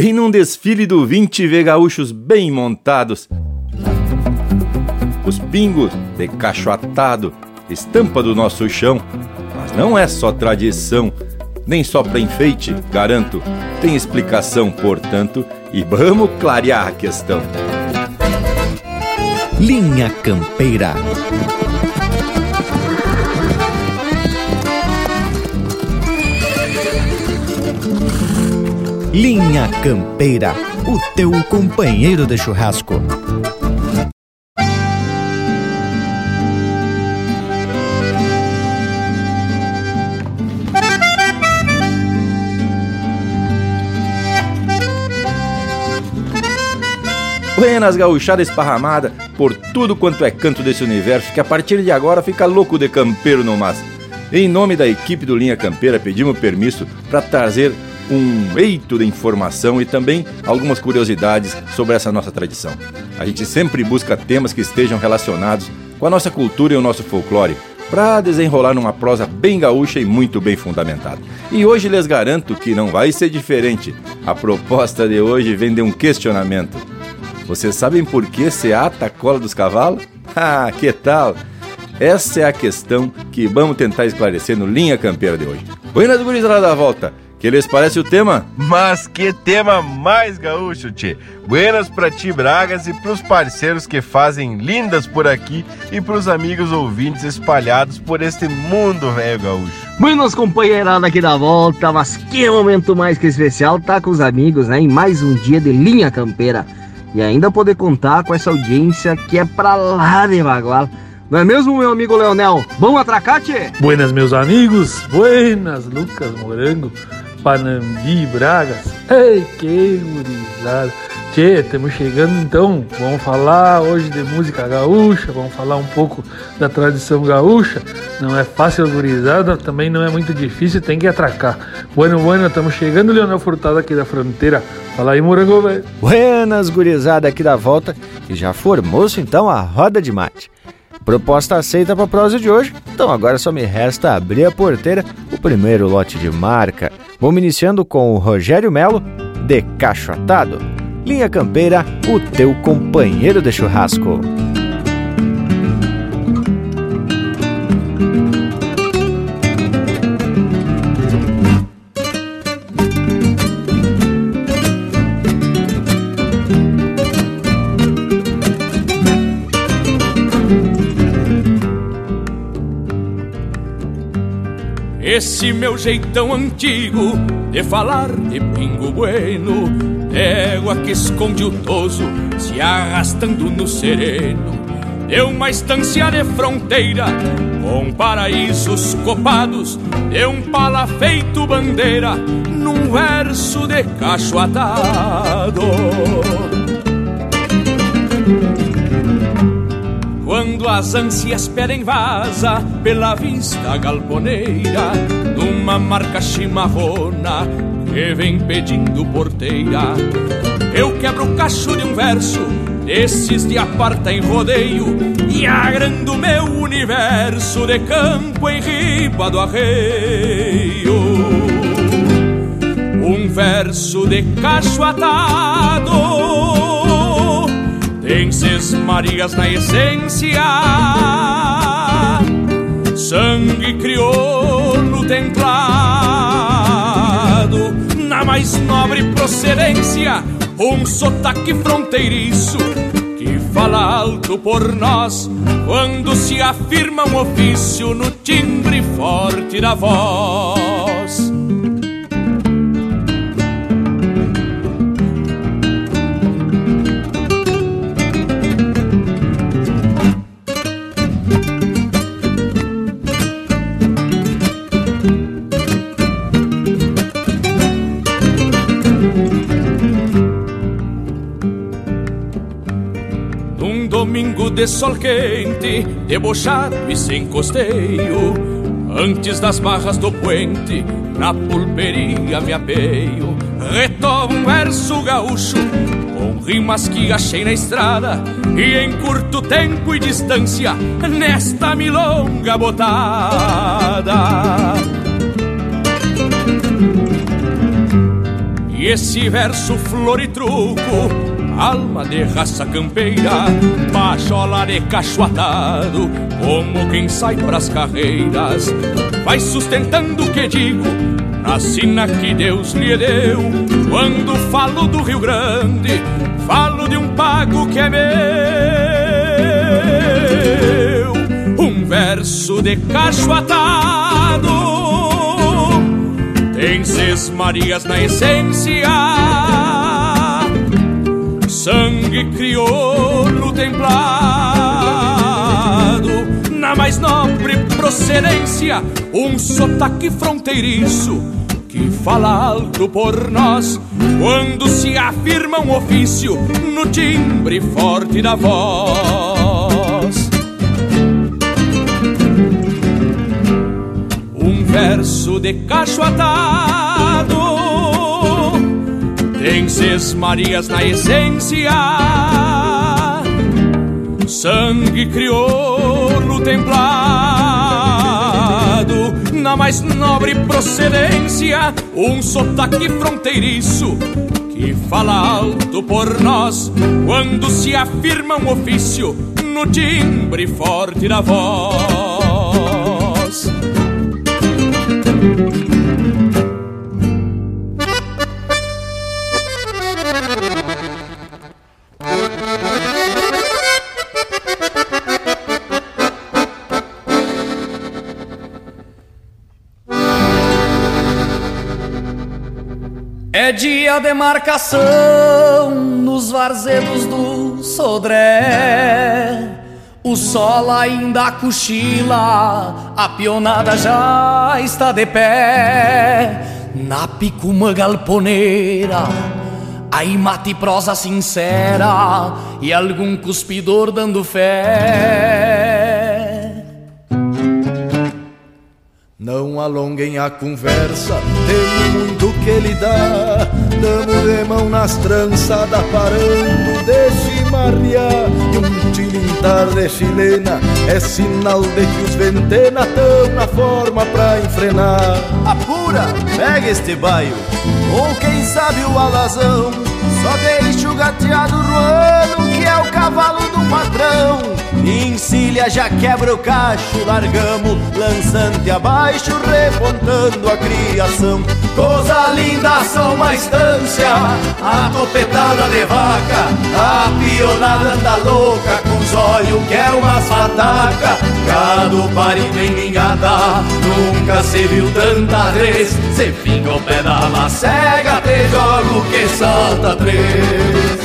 Quem num desfile do 20 vê gaúchos bem montados, os pingos de cacho atado, estampa do nosso chão, mas não é só tradição, nem só pra enfeite, garanto, tem explicação, portanto, e vamos clarear a questão. Linha Campeira. Linha Campeira, o teu companheiro de churrasco. Buenas gauchada esparramada por tudo quanto é canto desse universo que a partir de agora fica louco de campeiro no mas. Em nome da equipe do Linha Campeira pedimos permisso para trazer um eito de informação e também algumas curiosidades sobre essa nossa tradição. A gente sempre busca temas que estejam relacionados com a nossa cultura e o nosso folclore, para desenrolar numa prosa bem gaúcha e muito bem fundamentada. E hoje lhes garanto que não vai ser diferente. A proposta de hoje vem de um questionamento. Vocês sabem por que se ata a cola dos cavalos? Ah, que tal? Essa é a questão que vamos tentar esclarecer no Linha Campeira de hoje. Buenas gurizada da volta! Que lhes parece o tema? Mas que tema mais gaúcho, tchê! Buenas pra ti, Bragas, e pros parceiros que fazem lindas por aqui e pros amigos ouvintes espalhados por este mundo velho gaúcho. Buenas, companheirada aqui da volta, mas que momento mais que especial tá com os amigos, né? Em mais um dia de Linha Campeira. E ainda poder contar com essa audiência que é pra lá de bagual. Não é mesmo, meu amigo Leonel? Vamos atracar, tchê? Buenas, meus amigos. Buenas, Lucas Morango. Panambi, Bragas. Ei, que gurizada. Tchê, estamos chegando então. Vamos falar hoje de música gaúcha, vamos falar um pouco da tradição gaúcha. Não é fácil, gurizada, também não é muito difícil, tem que atracar. Bueno, bueno, estamos chegando, Leonel Furtado aqui da fronteira. Fala aí, morango, velho. Buenas, gurizada aqui da volta. E já formou-se então a roda de mate. Proposta aceita para a prosa de hoje, então agora só me resta abrir a porteira, o primeiro lote de marca. Vamos iniciando com o Rogério Melo, de Cacho Atado. Linha Campeira, o teu companheiro de churrasco. Esse meu jeitão antigo de falar de pingo bueno, égua que esconde o toso se arrastando no sereno. Deu uma estância de fronteira com paraísos copados, de um pala feito bandeira num verso de cacho atado. Quando as ânsias pedem vaza pela vista galponeira, numa marca chimarrona que vem pedindo porteira, eu quebro o cacho de um verso desses de aparta em rodeio e agrando meu universo de campo em riba do arreio. Um verso de cacho atado Ses Marias na essência, sangue crioulo templado, na mais nobre procedência, um sotaque fronteiriço que fala alto por nós quando se afirma um ofício no timbre forte da voz. De sol quente, debochado e sem costeio. Antes das barras do puente, na pulperia me apeio. Retomo um verso gaúcho, com rimas que achei na estrada. E em curto tempo e distância, nesta milonga botada. E esse verso flor e truco, alma de raça campeira, baixola de cacho atado, como quem sai pras carreiras, vai sustentando o que digo, na sina que Deus lhe deu. Quando falo do Rio Grande, falo de um pago que é meu, um verso de cacho atado tem Marias na essência, sangue crioulo templado, na mais nobre procedência, um sotaque fronteiriço que fala alto por nós quando se afirma um ofício no timbre forte da voz. verso de cacho atado Tem Seis Marias na essência. Sangue crioulo templado Na mais nobre procedência Um sotaque fronteiriço Que fala alto por nós Quando se afirma um ofício No timbre forte da voz Dia de marcação nos varzedos do Sodré. O sol ainda cochila, a pionada já está de pé. Na picuma galponeira, aí mate prosa sincera e algum cuspidor dando fé. Não alonguem a conversa, tem muito que dá. Damos de mão nas trançadas, parando de chimarrear. E um tilintar de chilena é sinal de que os ventena tão na forma pra enfrenar. Apura, pega este baio, ou quem sabe o alazão. Só deixa o gateado ruano, que é o cavalo do patrão. Encilha, já quebra o cacho, largamos lançante abaixo, repontando a criação. Coisa linda, só uma estância, a topetada de vaca, a pionada anda louca, com os olhos que é umas fataca. Gado parido em ninhada, nunca se viu tanta vez. Se finga o pé da macega, te jogo que salta três.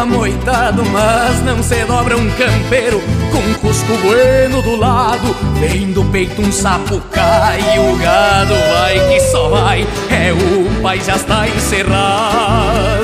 Amoitado Mas não se dobra um campeiro Com cusco bueno do lado Vem do peito um sapo cai O gado vai que só vai É o pai já está encerrado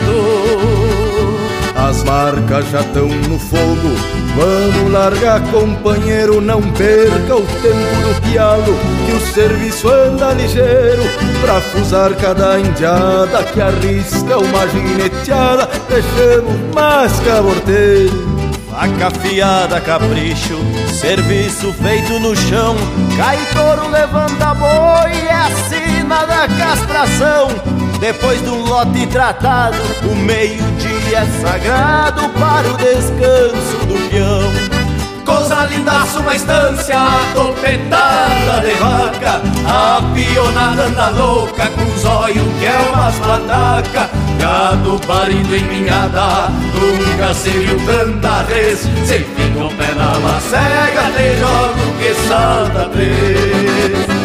as marcas já estão no fogo. Vamos largar, companheiro, não perca o tempo do pialo, que o serviço anda ligeiro pra fusar cada indiada que arrisca uma gineteada. Deixamos mais caborteiro. Faca afiada, capricho, serviço feito no chão. Cai touro, levanta boi, é a sina da castração. Depois de um lote tratado, o meio-dia é sagrado para o descanso do peão. Coisa lindaça, uma estância topetada de vaca A pionada anda louca com os olhos que é umas pataca Gado parido em minhada, nunca se viu tanta vez Se fica o pé na macega, te jogo que salta três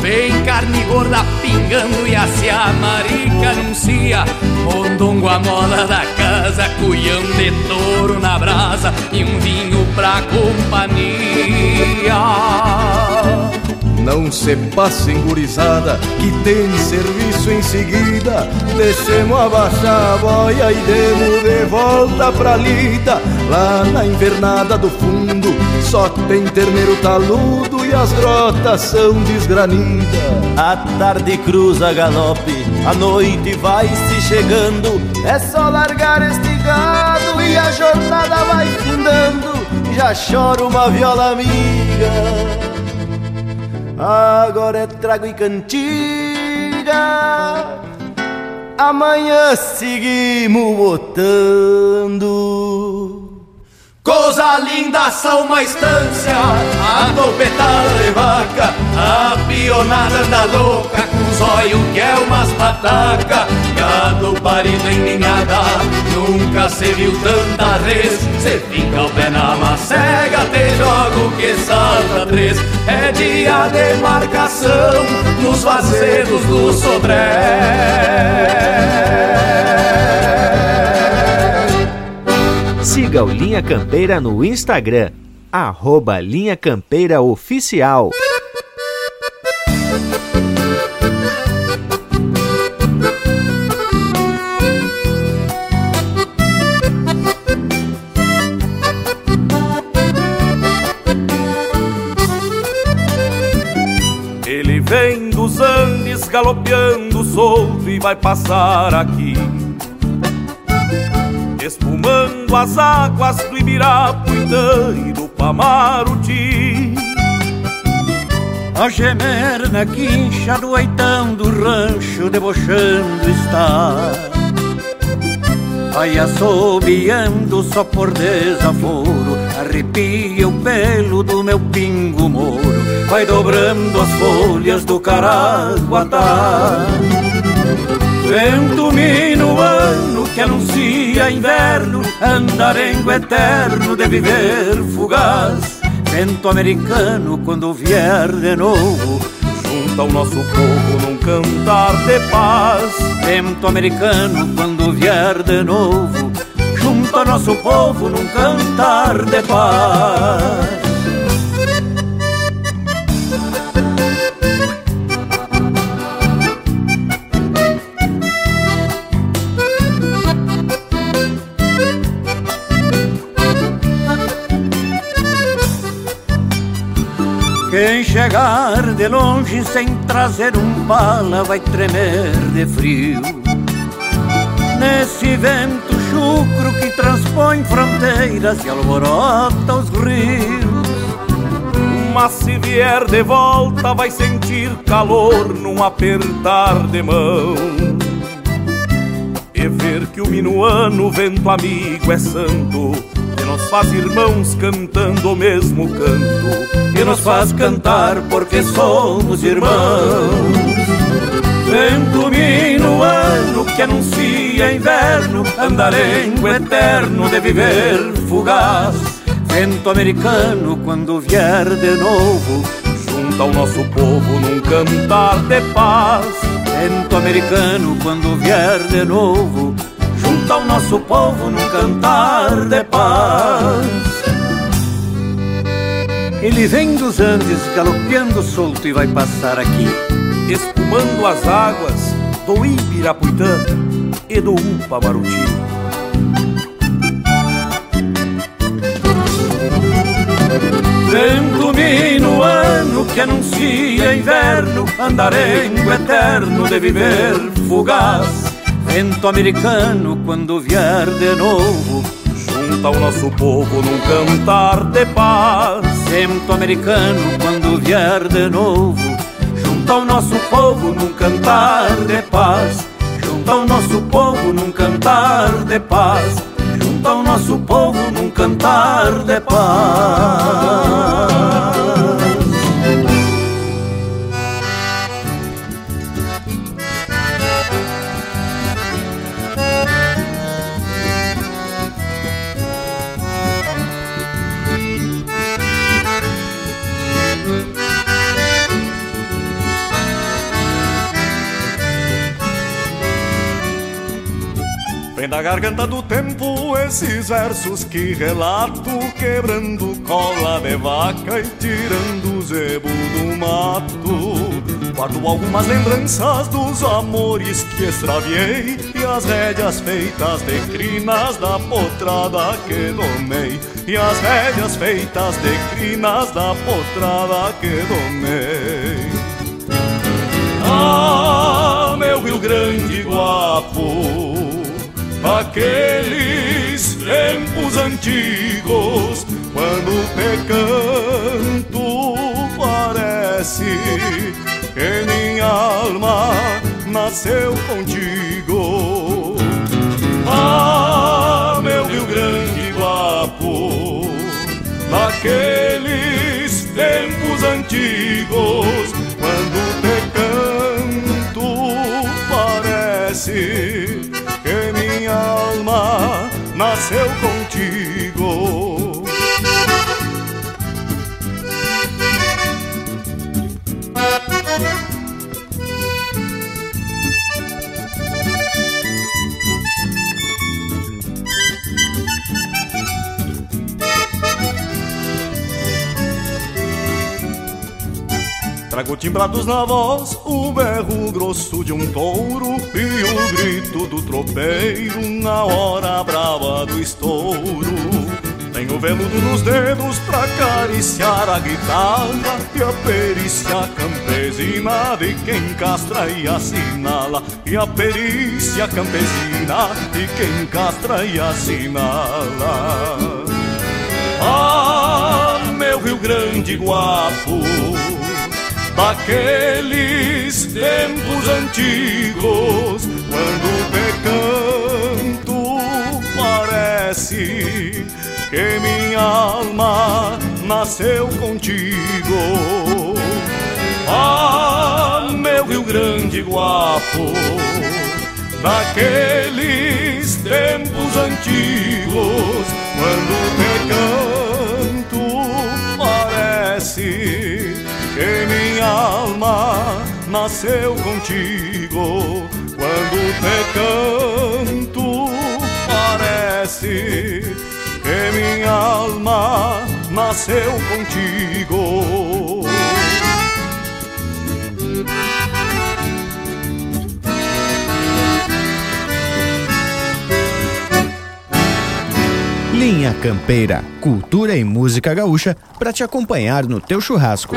Vem carne gorda pingando e a se marica anuncia. Mondongo a moda da casa, cuião de touro na brasa e um vinho pra companhia. Não se passem gurizada, que tem serviço em seguida. Deixemos abaixar a boia e demos de volta pra lida. Lá na invernada do fundo, só tem terneiro taludo e as grotas são desgranidas. A tarde cruza galope, a noite vai se chegando. É só largar este gado e a jornada vai findando. Já chora uma viola amiga. Agora é trago e cantiga. Amanhã seguimos botando. Coisa linda são uma estância, a topetada de vaca, a pionada anda louca, com os olhos que é umas pataca, gado parido em ninhada, nunca se viu tanta res, cê fica o pé na macega, te jogo que salta três, é dia de marcação, nos vazedos do Sodré. Siga o Linha Campeira no Instagram, arroba Linha Campeira Oficial. Ele vem dos Andes galopeando solto e vai passar aqui espumando as águas do Ibirapuitã e do Pamaruti. A gemer na quincha do oitão do rancho debochando está. Vai assobiando só por desaforo, arrepia o pelo do meu pingo moro, vai dobrando as folhas do caraguatá. Vento minuano que anuncia inverno, andarengo eterno de viver fugaz. Vento americano quando vier de novo, junta o nosso povo num cantar de paz. Vento americano quando vier de novo, junta nosso povo num cantar de paz. Chegar de longe sem trazer um bala vai tremer de frio. Nesse vento chucro que transpõe fronteiras e alvorota os rios. Mas se vier de volta vai sentir calor num apertar de mão. E ver que o minuano, vento amigo, é santo nos faz irmãos cantando o mesmo canto, que nos faz cantar porque somos irmãos. Vento minuano que anuncia inverno, andarengo eterno de viver fugaz. Vento americano quando vier de novo, junta o nosso povo num cantar de paz. Vento americano quando vier de novo, junta o nosso povo num cantar de paz. Ele vem dos Andes galopeando solto e vai passar aqui, espumando as águas do Ibirapuitã e do Upamaruti. Vento minuano que anuncia inverno, andarengo eterno de viver fugaz. Vento americano quando vier de novo, junta o nosso povo num cantar de paz. Vento americano quando vier de novo, junta o nosso povo num cantar de paz. Junta o nosso povo num cantar de paz junta o nosso povo num cantar de paz. Na garganta do tempo, esses versos que relato, quebrando cola de vaca e tirando o zebo do mato. Guardo algumas lembranças dos amores que extraviei e as rédeas feitas de crinas da potrada que domei. E as rédeas feitas de crinas da potrada que domei. Ah, meu Rio Grande guapo, aqueles tempos antigos, quando te canto, parece que minha alma nasceu contigo. Ah, meu Rio Grande guapo, naqueles tempos antigos, alma nasceu contigo. Trago timbrados na voz, o berro grosso de um touro E o grito do tropeiro na hora brava do estouro. Tenho veludo nos dedos pra acariciar a guitarra E a perícia campesina de quem castra e assinala. E a perícia campesina de quem castra e assinala. Ah, meu Rio Grande guapo daqueles tempos antigos, quando te canto, parece que minha alma nasceu contigo. Ah, meu Rio Grande guapo, daqueles tempos antigos, quando te canto, parece que minha alma nasceu contigo. Quando te canto, parece que minha alma nasceu contigo. Linha Campeira, cultura e música gaúcha para te acompanhar no teu churrasco.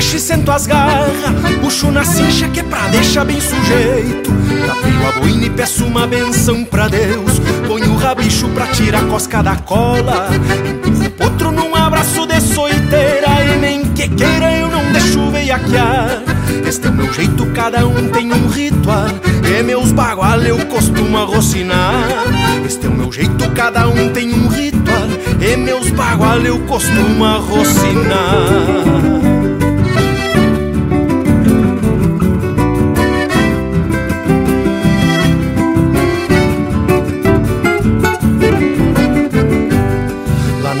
Sento as garras Puxo na cincha que é pra deixar bem sujeito. Tapeio a boina e peço uma benção pra Deus. Ponho o rabicho pra tirar a cosca da cola. Empurro potro num abraço de soiteira. E nem que queira eu não deixo veiaquear Este é o meu jeito, cada um tem um ritual. E meus bagual eu costumo arrocinar. Este é o meu jeito, cada um tem um ritual. E meus bagual eu costumo arrocinar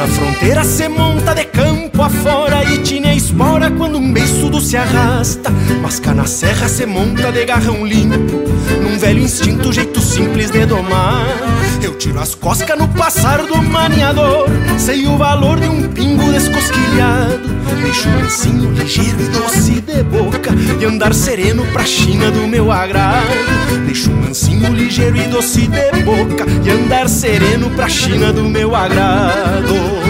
na fronteira se monta de campo afora E tinha espora quando um beiçudo se arrasta. Mas cá na serra se monta de garrão limpo Num velho instinto, jeito simples de domar. Eu tiro as coscas no passar do maniador Sei o valor de um pingo descosquilhado. Deixo mansinho, ligeiro e doce de boca E andar sereno pra China do meu agrado. Deixo mansinho, ligeiro e doce de boca E andar sereno pra China do meu agrado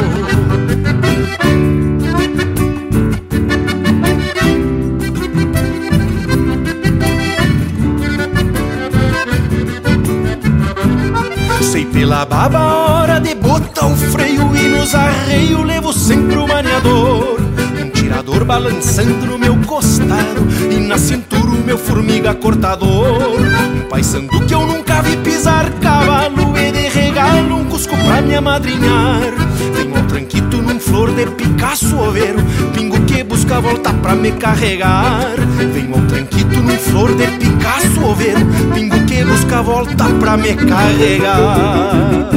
pela baba a hora de botar o freio E nos arreios levo sempre o maniador Um tirador balançando no meu costado E na cintura o meu formiga cortador. Um paisando que eu nunca vi pisar cavalo E de regalo um cusco pra me amadrinhar. um tranquito num flor de Picasso oveiro Pingo que busca volta pra me carregar Venho ao tranquito num flor de Picasso oveiro Pingo que busca volta pra me carregar.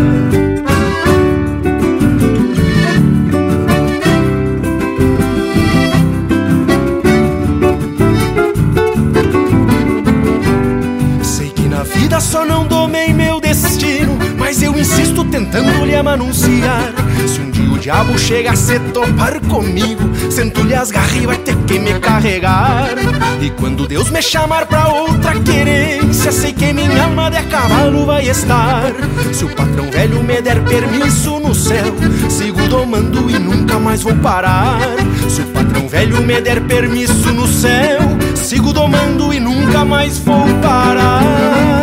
Sei que na vida só não domei meu destino, mas eu insisto tentando lhe amanunciar. Se um diabo chega a se topar comigo, sento-lhe as garras e vai ter que me carregar. E quando Deus me chamar pra outra querência, sei que minha alma de cavalo vai estar. Se o patrão velho me der permisso no céu, sigo domando e nunca mais vou parar. Se o patrão velho me der permisso no céu, sigo domando e nunca mais vou parar.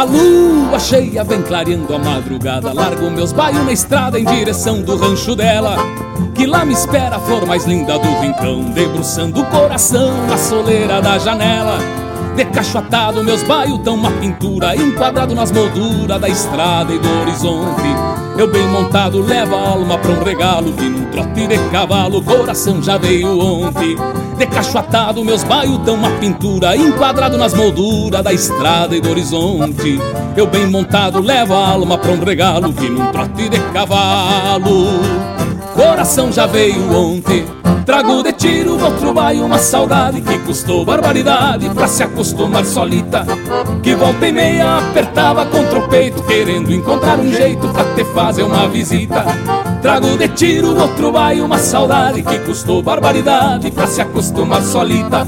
A lua cheia vem clareando a madrugada. Largo meus baios na estrada em direção do rancho dela. Que lá me espera a flor mais linda do rincão, debruçando o coração na soleira da janela. Decachoatado, meus baios tão uma pintura, enquadrado nas molduras da estrada e do horizonte. Eu bem montado levo a alma pra um regalo, que num trote de cavalo coração já veio ontem. Decachoatado, meus baios tão uma pintura, enquadrado nas molduras da estrada e do horizonte. Eu bem montado levo a alma pra um regalo, que num trote de cavalo coração já veio ontem. Trago de tiro no baio uma saudade que custou barbaridade pra se acostumar solita. Que volta e meia apertava contra o peito, querendo encontrar um jeito pra te fazer uma visita. Trago de tiro no baio uma saudade que custou barbaridade pra se acostumar solita.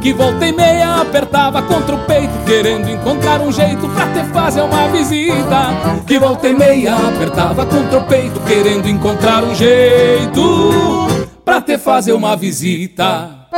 Que volta e meia apertava contra o peito, querendo encontrar um jeito pra te fazer uma visita. Que volta e meia apertava contra o peito, querendo encontrar um jeito pra te fazer uma visita.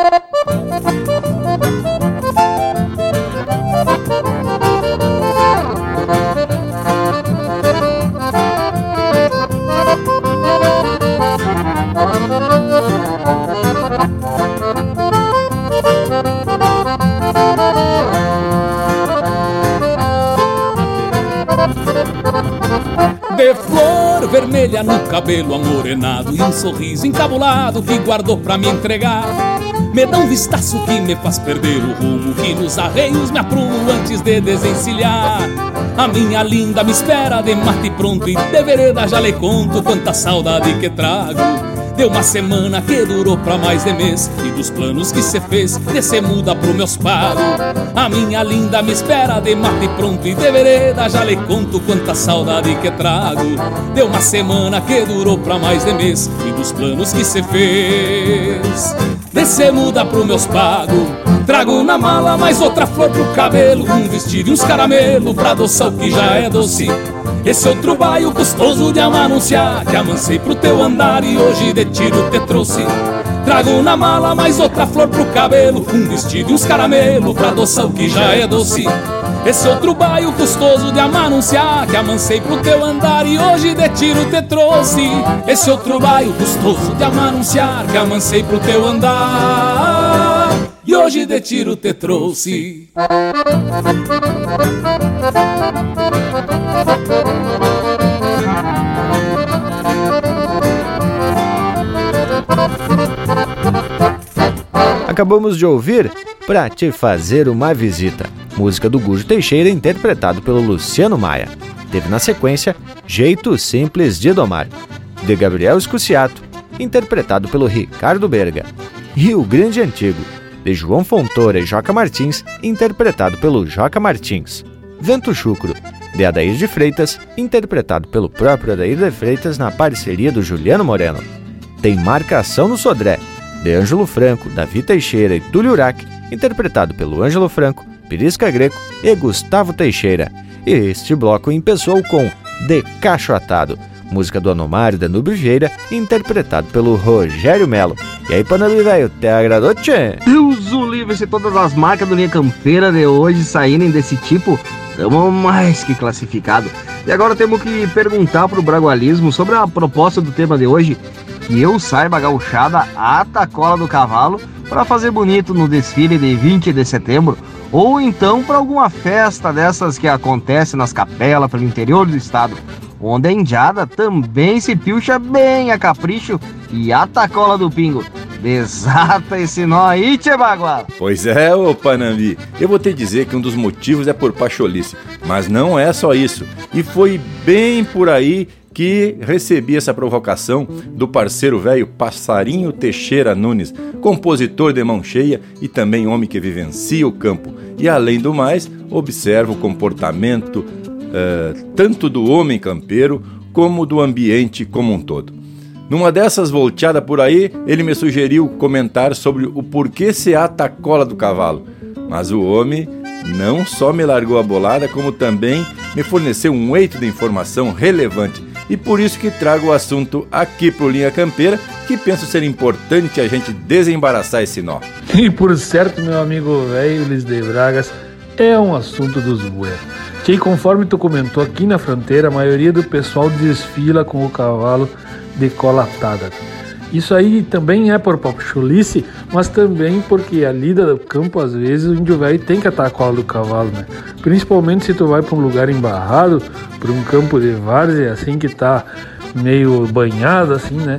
De flor vermelha no cabelo amorenado E um sorriso encabulado que guardou pra me entregar. Me dá um vistaço que me faz perder o rumo Que nos arreios me aprumo antes de desencilhar. A minha linda me espera de mate pronto E de vereda já lhe conto quanta saudade que trago Deu uma semana que durou pra mais de mês. E dos planos que cê fez, descer muda pro meus pagos A minha linda me espera de mate pronto E de vereda. Já lhe conto quanta saudade que trago. Deu uma semana que durou pra mais de mês. E dos planos que cê fez Descer muda pro meus pagos Trago na mala mais outra flor pro cabelo. Um vestido e uns caramelo pra adoçar o que já é doce esse outro baio custoso de amanunciar. Que amancei pro teu andar e hoje de tiro te trouxe. Trago na mala mais outra flor pro cabelo. Um vestido e uns caramelo pra adoçar o que já é doce. Esse outro baio custoso de amanunciar. Que amancei pro teu andar e hoje de tiro te trouxe. Esse outro baio custoso de amanunciar. Que amancei pro teu andar E hoje de tiro te trouxe Acabamos de ouvir Pra Te Fazer Uma Visita, música do Gujo Teixeira interpretado pelo Luciano Maia. Teve na sequência Jeito Simples de Domar, de Gabriel Escuciato, interpretado pelo Ricardo Berga. Rio Grande Antigo, de João Fontoura e Joca Martins, interpretado pelo Joca Martins. Vento Chucro, de Adair de Freitas, interpretado pelo próprio Adair de Freitas na parceria do Juliano Moreno. Tem Marcação no Sodré, de Ângelo Franco, Davi Teixeira e Túlio Urac, interpretado pelo Ângelo Franco, Pirisca Greco e Gustavo Teixeira. E este bloco empeçou com De Cacho Atado, música do Anomário Danúbio Vieira, interpretado pelo Rogério Melo. E aí, Panambi, velho, te agradou, tchê? Deus o livre, se todas as marcas do Linha Campeira de hoje saírem desse tipo, estamos mais que classificado. E agora temos que perguntar pro Bragualismo sobre a proposta do tema de hoje, que eu saiba a gauchada ata a cola do cavalo para fazer bonito no desfile de 20 de setembro, ou então para alguma festa dessas que acontece nas capelas pelo interior do estado, onde a indiada também se pilcha bem a capricho e ata a cola do pingo. Desata esse nó aí, Tchê Bagual. Pois é, ô Panambi. Eu vou te dizer que um dos motivos é por pacholice. Mas não é só isso. E foi bem por aí que recebi essa provocação do parceiro velho Passarinho Teixeira Nunes, compositor de mão cheia e também homem que vivencia o campo. E além do mais, observa o comportamento uh, tanto do homem campeiro como do ambiente como um todo. Numa dessas volteadas por aí, ele me sugeriu comentar sobre o porquê se ata a cola do cavalo. Mas o homem não só me largou a bolada, como também me forneceu um eito de informação relevante. E por isso que trago o assunto aqui pro Linha Campeira, que penso ser importante a gente desembaraçar esse nó. E por certo, meu amigo velho Luiz de Bragas, é um assunto dos buenos. Que conforme tu comentou aqui na fronteira, a maioria do pessoal desfila com o cavalo decolatada. Isso aí também é por papuchulice, mas também porque a lida do campo, às vezes, o índio velho tem que atar a cola do cavalo, né? Principalmente se tu vai para um lugar embarrado, para um campo de várzea, assim, que tá meio banhado, assim, né?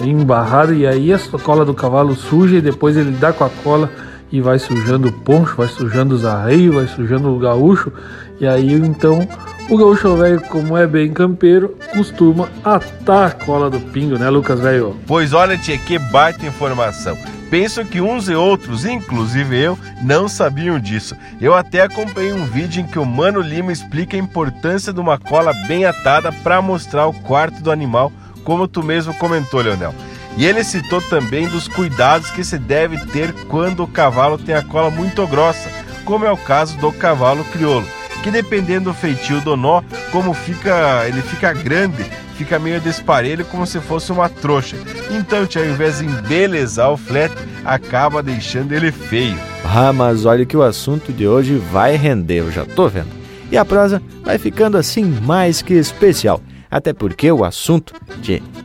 Embarrado, e aí a cola do cavalo suja e depois ele dá com a cola e vai sujando o poncho, vai sujando os arreios, vai sujando o gaúcho, e aí então o gaúcho velho, como é bem campeiro, costuma atar a cola do pingo, né, Lucas velho? Pois olha, tia, que baita informação. Penso que uns e outros, inclusive eu, não sabiam disso. Eu até acompanhei um vídeo em que o Mano Lima explica a importância de uma cola bem atada para mostrar o quarto do animal, como tu mesmo comentou, Leonel. E ele citou também dos cuidados que se deve ter quando o cavalo tem a cola muito grossa, como é o caso do cavalo crioulo que dependendo do feitio do nó, como fica, ele fica grande, fica meio desparelho como se fosse uma trouxa. Então, ao invés de embelezar o flete, acaba deixando ele feio. Ah, mas olha que o assunto de hoje vai render, eu já tô vendo. E a prosa vai ficando assim mais que especial, até porque o assunto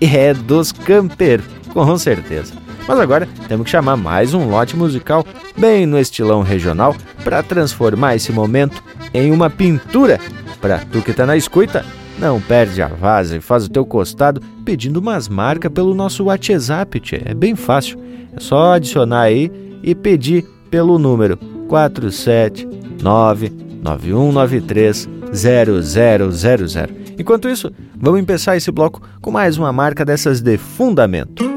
é dos campeiros, com certeza. Mas agora temos que chamar mais um lote musical bem no estilão regional para transformar esse momento em uma pintura. Para tu que tá na escuta, não perde a vaza e faz o teu costado pedindo umas marcas pelo nosso WhatsApp, tchê. É bem fácil. É só adicionar aí e pedir pelo número 479 9193 0000. Enquanto isso, vamos começar esse bloco com mais uma marca dessas de fundamento.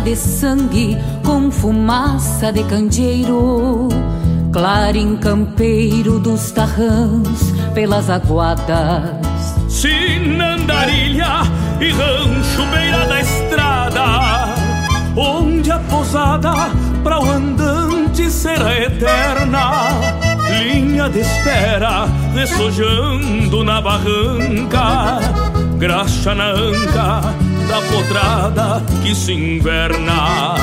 De sangue com fumaça de candeeiro, clarim campeiro dos tarrãs pelas aguadas. Sinandarilha e rancho beira da estrada, onde a posada para o andante será eterna. Linha de espera, ressojando na barranca, graxa na anca da potrada que se inverna.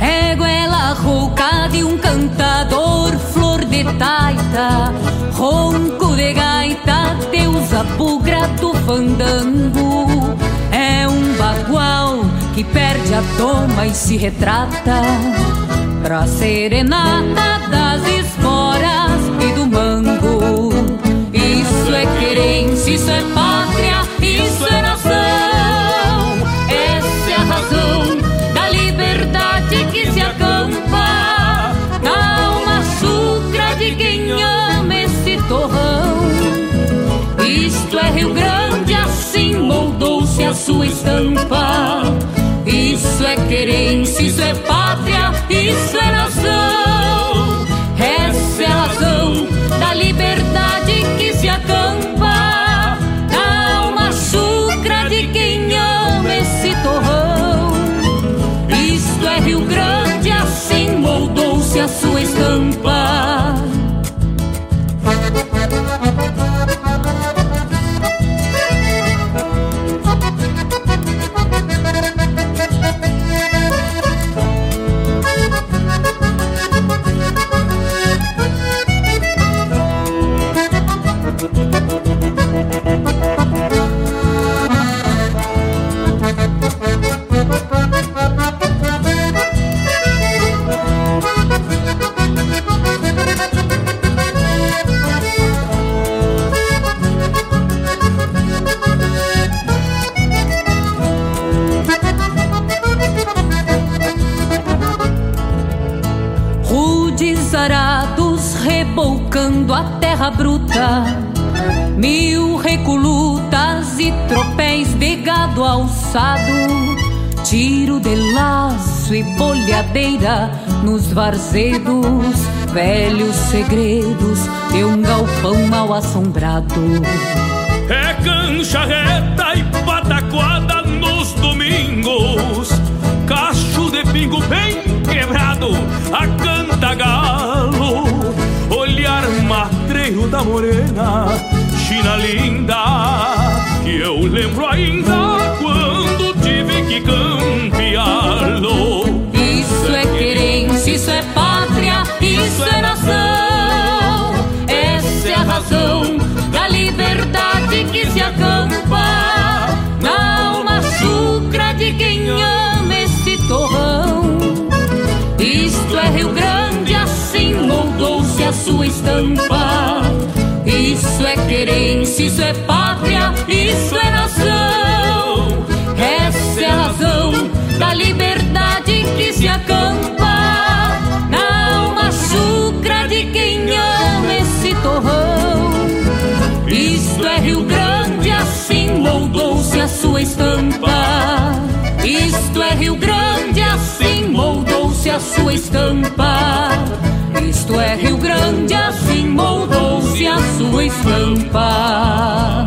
Éguela é rouca de um cantador, flor de taita, ronco de gaita, deusa bugra do fandango. É um bagual que perde a toma e se retrata pra serenata das esporas e do mango. Isso é querência, isso é paz. Sua estampa. Isso é querência, isso é pátria, isso é nação. Essa é a razão da liberdade que se acampa na alma chucra de quem ama esse torrão. Isto é Rio Grande, assim moldou-se a sua estampa. Tiro de laço e bolhadeira nos varzedos, velhos segredos de um galpão mal assombrado. É cancha reta e pataquada nos domingos Cacho de pingo bem quebrado a canta galo Olhar matreiro da morena, China linda Que eu lembro ainda quando que campeá-lo Isso é querência, isso é pátria, isso é nação. Essa é a razão da liberdade que se acampa na alma chucra de quem ama esse torrão. Isto é Rio Grande, assim moldou-se a sua estampa. Isso é querência, isso é pátria, isso é nação. Da liberdade que se acampa na alma chucra de quem ama esse torrão. Isto é Rio Grande, assim moldou-se a sua estampa. Isto é Rio Grande, assim moldou-se a sua estampa. Isto é Rio Grande, assim moldou-se a sua estampa.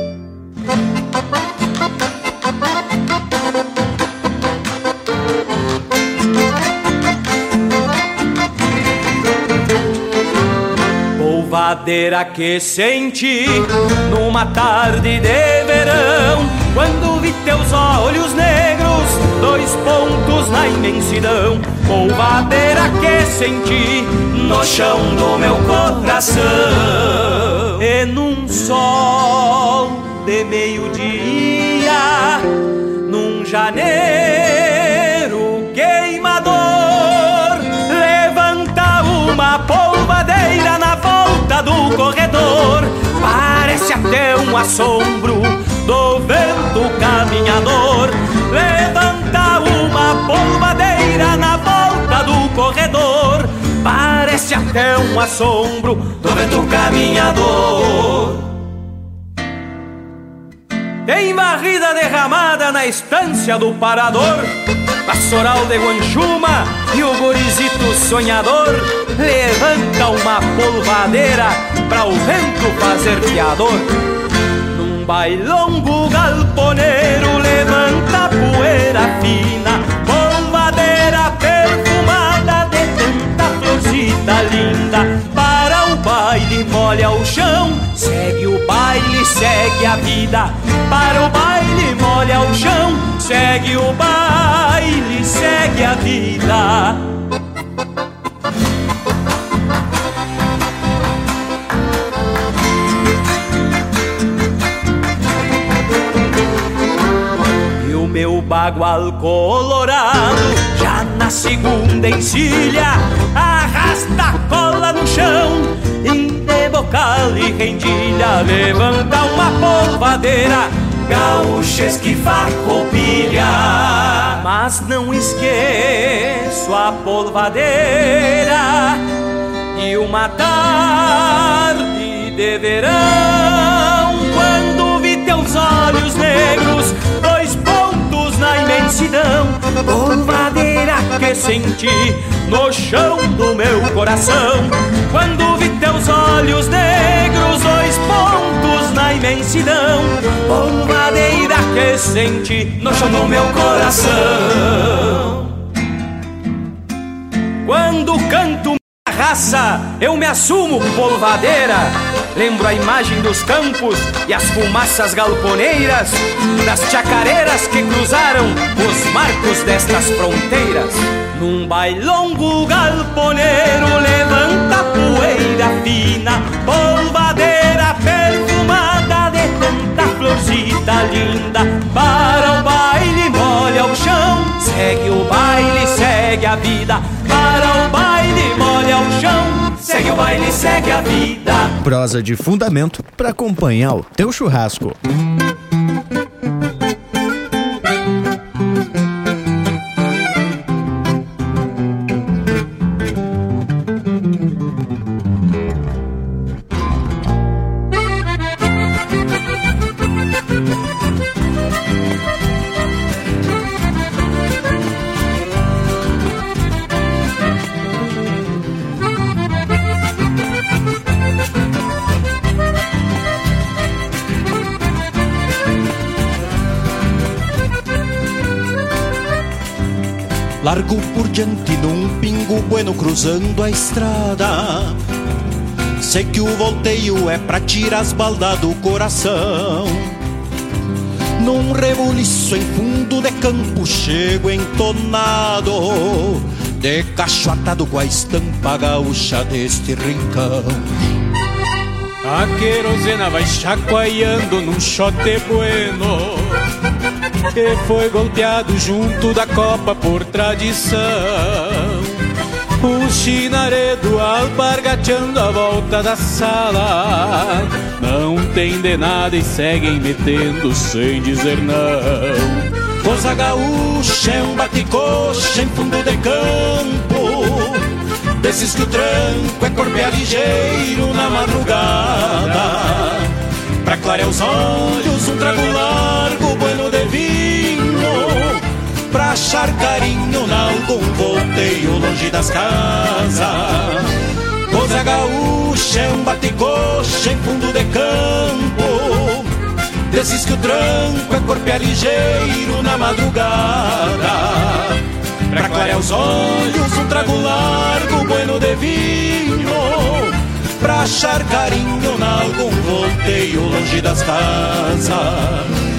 Polvadeira que senti numa tarde de verão, quando vi teus olhos negros, dois pontos na imensidão. Polvadeira que senti no chão do meu coração. E num sol de meio-dia, num janeiro corredor. Parece até um assombro do vento caminhador. Levanta uma polvadeira na volta do corredor. Parece até um assombro do vento caminhador. Tem varrida derramada na estância do parador. Pastoral de Guanchuma e o gurizito sonhador Levanta uma polvadeira pra o vento fazer fiador. Num bailongo galponeiro levanta poeira fina Polvadeira perfumada de tanta florcita linda baile molha o chão Segue o baile, segue a vida. Para o baile molha o chão Segue o baile, segue a vida. E o meu bagual colorado segunda encilha Arrasta a cola no chão E de bocal e rendilha Levanta uma polvadeira gaúches que farroupilha. Mas não esqueço a polvadeira de uma tarde de verão, na imensidão, polvadeira que senti no chão do meu coração, quando vi teus olhos negros, dois pontos na imensidão, polvadeira que senti no chão do meu coração. Quando canto raça, eu me assumo polvadeira. Lembro a imagem dos campos e as fumaças galponeiras, das chacareiras que cruzaram os marcos destas fronteiras. Num bailongo galponeiro levanta poeira fina, polvadeira perfumada de tanta florcita linda. Para o chão, segue o baile, segue a vida. Para o baile molha o chão, segue o baile, segue a vida. Prosa de fundamento para acompanhar o teu churrasco. Cruzando a estrada. Sei que o volteio é pra tirar as baldas do coração. Num rebuliço em fundo de campo chego entonado De cacho atado com a estampa gaúcha deste rincão A querosena vai chacoalhando num chote bueno Que foi golpeado junto da copa por tradição O chinaredo alpargateando a volta da sala. Não tem de nada e seguem metendo sem dizer não. Coisa gaúcha é um bate-coxa em fundo de campo. Desses que o tranco é corpé ligeiro na madrugada. Pra clarear os olhos um trago largo, Pra achar carinho nalgum volteio longe das casas. Coisa gaúcha é um bate-coxa em fundo de campo. Desses que o tranco é corpé ligeiro na madrugada. Pra clarear os olhos um trago largo, bueno de vinho. Pra achar carinho nalgum volteio longe das casas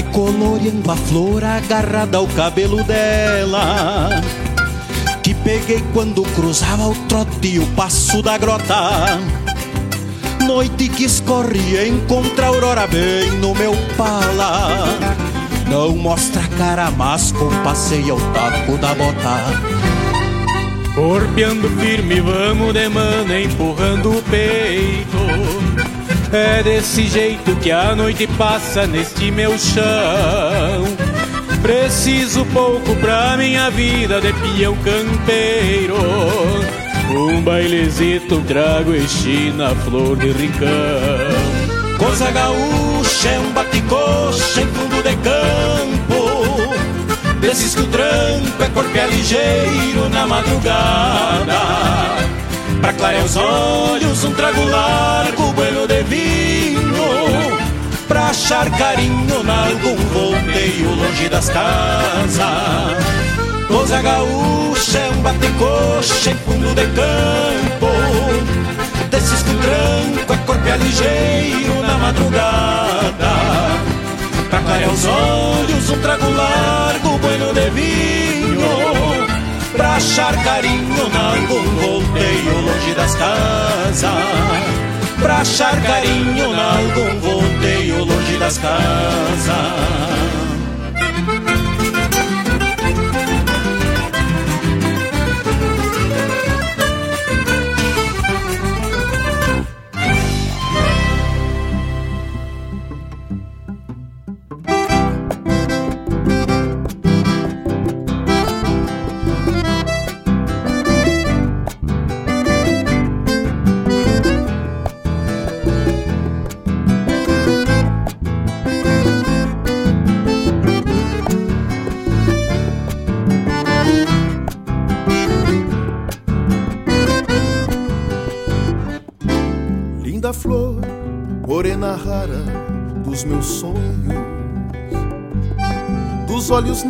Vai coloreando a flor agarrada ao cabelo dela Que peguei quando cruzava o trote e o passo da grota. Noite que escorre encontra a aurora bem no meu pala. Não mostra a cara, mas compasseia o taco da bota. Corpeando firme, vamos de mana, empurrando o peito é desse jeito que a noite passa neste meu chão. Preciso pouco pra minha vida de peão campeiro. Um bailezito trago e china, flor de rincão. Coisa gaúcha é um bate-coxa em fundo de campo. Desses que o tranco é corpé ligeiro na madrugada. Pra clarear os olhos, um trago largo, bueno de vinho Pra achar carinho nalgum volteio longe das casas. Coisa gaúcha é um bate-coxa em fundo de campo. Desses que o tranco é corpé ligeiro na madrugada. Pra clarear os olhos, um trago largo, bueno de vinho achar carinho nalgum volteio volteio longe das casas. Pra achar carinho em algum volteio longe das casas.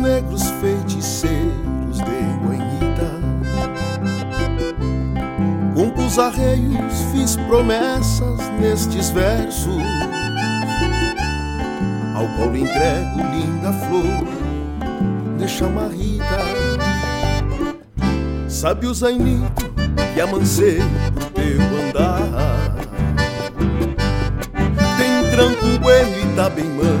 Negros feiticeiros de guanhita. Compus arreios, fiz promessas nestes versos, ao qual entrego linda flor de chamarrita. Sabe o zainito que amancei pro teu andar tranco bueno e tá bem manso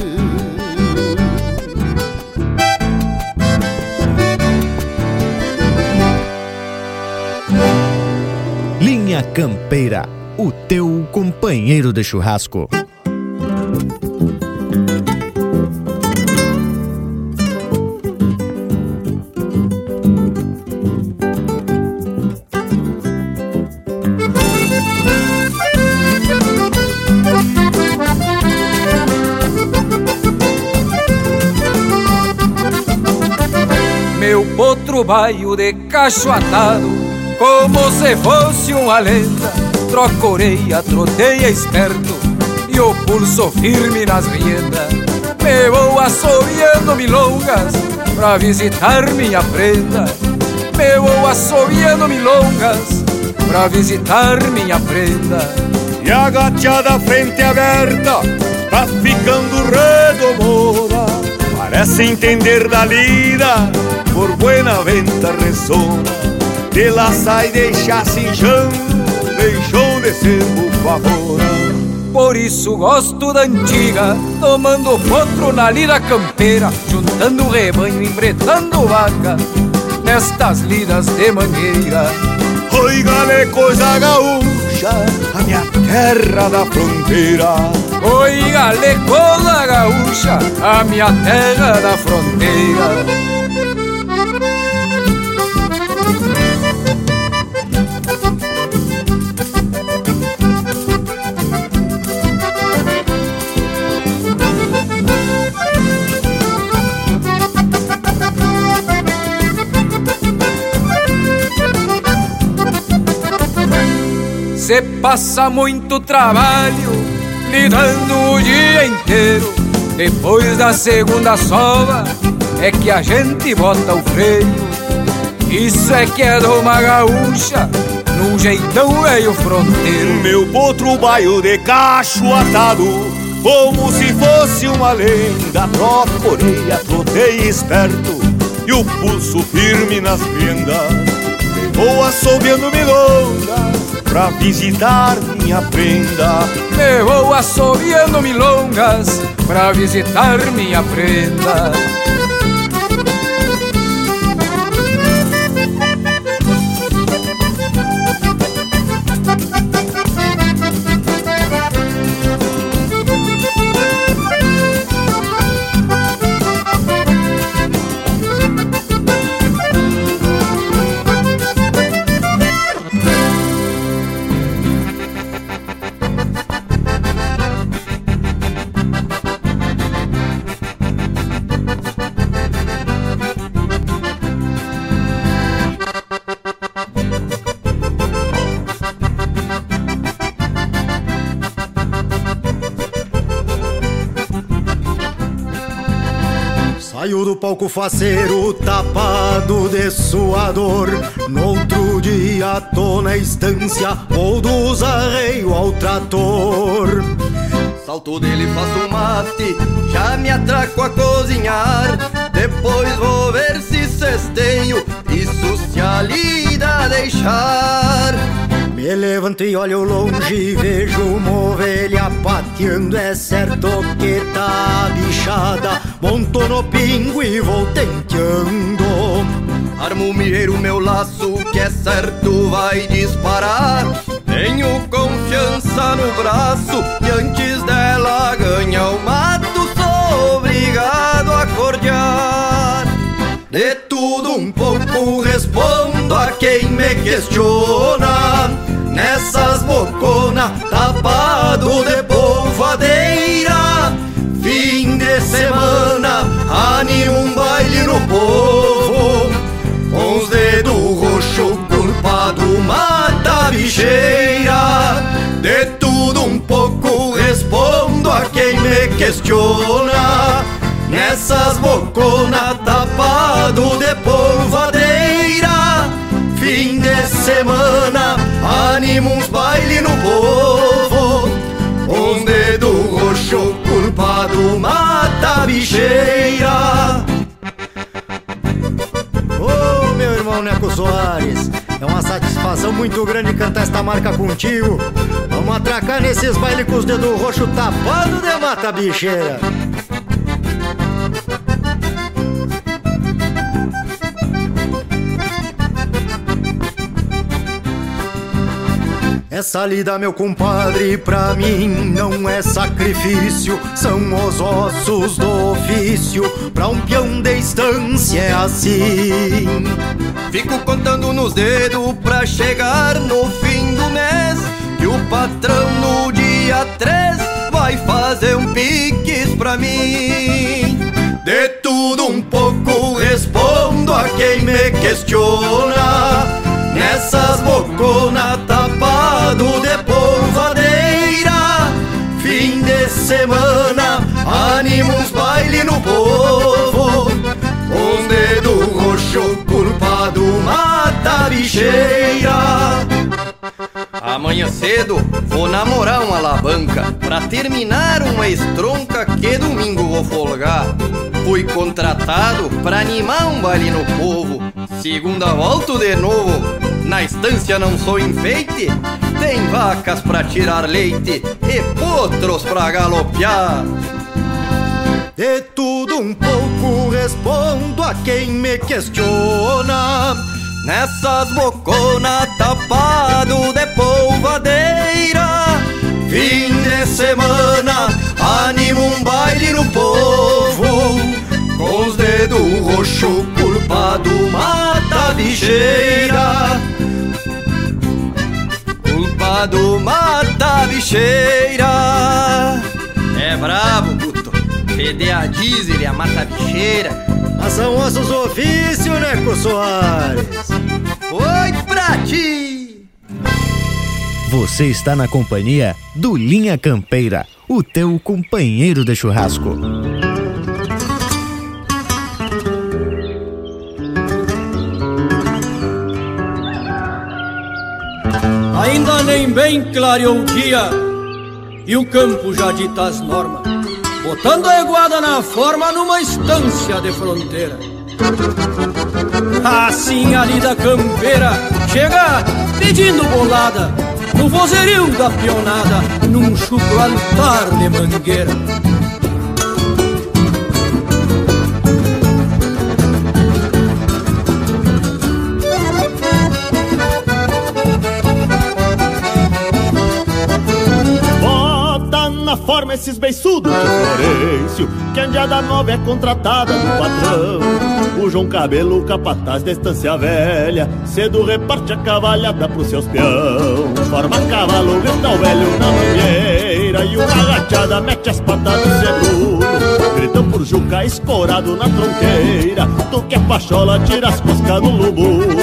Cozinha Campeira, o teu companheiro de churrasco. Meu potro baio de cacho atado como se fosse uma lenda. Troco orelha, troteia esperto e o pulso firme nas riendas. Me vou assobiando milongas pra visitar minha prenda. Me vou assobiando milongas pra visitar minha prenda. E a gateada frente aberta tá ficando redomona Parece entender da lida, por buena venta ressona De lá sai deixa cinchando, deixou de ser bufavona Por isso gosto da antiga, tomando potro na lida campeira Juntando rebanho, embretando vaca, nestas lidas de mangueira Oi, gale, coisa gaúcha, a minha terra da fronteira. Oi, gale, coisa gaúcha, a minha terra da fronteira. Se passa muito trabalho lidando o dia inteiro. Depois da segunda sova é que a gente bota o freio. Isso é que é uma gaúcha, num jeitão meio fronteiro. Meu potro baio de cacho atado, como se fosse uma lenda. Orelha, trotei esperto e o pulso firme nas vendas. Vou assobiando milongas pra visitar minha prenda. Me vou assobiando milongas pra visitar minha prenda. Faceiro tapado de suador No outro dia tô na estância ou dos arreio ao trator. Salto dele, faço um mate, já me atraco a cozinhar. Depois vou ver se cesteio, isso se a lida deixar. Me levanto e olho longe e vejo uma ovelha pateando. É certo que tá bichada, monto no pingo e vou tenteando. Armo o mirreiro, meu laço, que é certo vai disparar. Tenho confiança no braço e antes dela ganha o mato Sou obrigado a cordear De tudo um pouco respondo a quem me questiona. Nessas bocona tapado de polvadeira semana, anima um baile no povo. Com os dedos roxo culpado mata a bicheira De tudo um pouco respondo a quem me questiona. Nessas bocona tapado de polvadeira. Fim de semana, anima uns baile no povo. Um dedo roxo culpado mata a bicheira Ô meu irmão Neco Soares, é uma satisfação muito grande cantar esta marca contigo. Vamos atracar nesses bailes com os dedos roxos tapados de mata bicheira. Essa lida, meu compadre, pra mim não é sacrifício, são os ossos do ofício. Pra um peão de estância é assim. Fico contando nos dedos pra chegar no fim do mês Que o patrão no dia 3 vai fazer um piques pra mim De tudo um pouco respondo a quem me questiona Nessas boconas semana, anima uns baile no povo. Os dedos roxo, culpado, mata a bicheira Amanhã cedo vou namorar uma alavanca Pra terminar uma estronca que domingo vou folgar. Fui contratado pra animar um baile no povo. Segunda volta de novo Na estância não sou enfeite. Tem vacas pra tirar leite E potros pra galopear De tudo um pouco respondo a quem me questiona. Nessas boconas tapado de polvadeira. Fim de semana, anima um baile no povo. Com os dedos roxo, culpado, mata bicheira Culpado, mata a bicheira. É brabo, puto. Feder a diesel e a mata bicheira. Mas são ossos ofício, Neco Soares? Oi pra ti! Você está na companhia do Linha Campeira, o teu companheiro de churrasco. Ainda nem bem clareou o dia e o campo já dita as normas, botando a iguada na forma numa estância de fronteira. Assim ali da campeira chega pedindo bolada no vozerio da pionada, num chucro altar de mangueira. Esses beiçudos de Florencio Que a Andiada Nova é contratada do patrão. O João Cabelo, capataz da estância velha Cedo reparte a cavalhada pros seus peão Forma cavalo, grita o velho na mangueira E uma agachada mete as patas no seguro. Gritam por Juca escorado na tronqueira. Tu que é pachola, tira as coscas do lubuno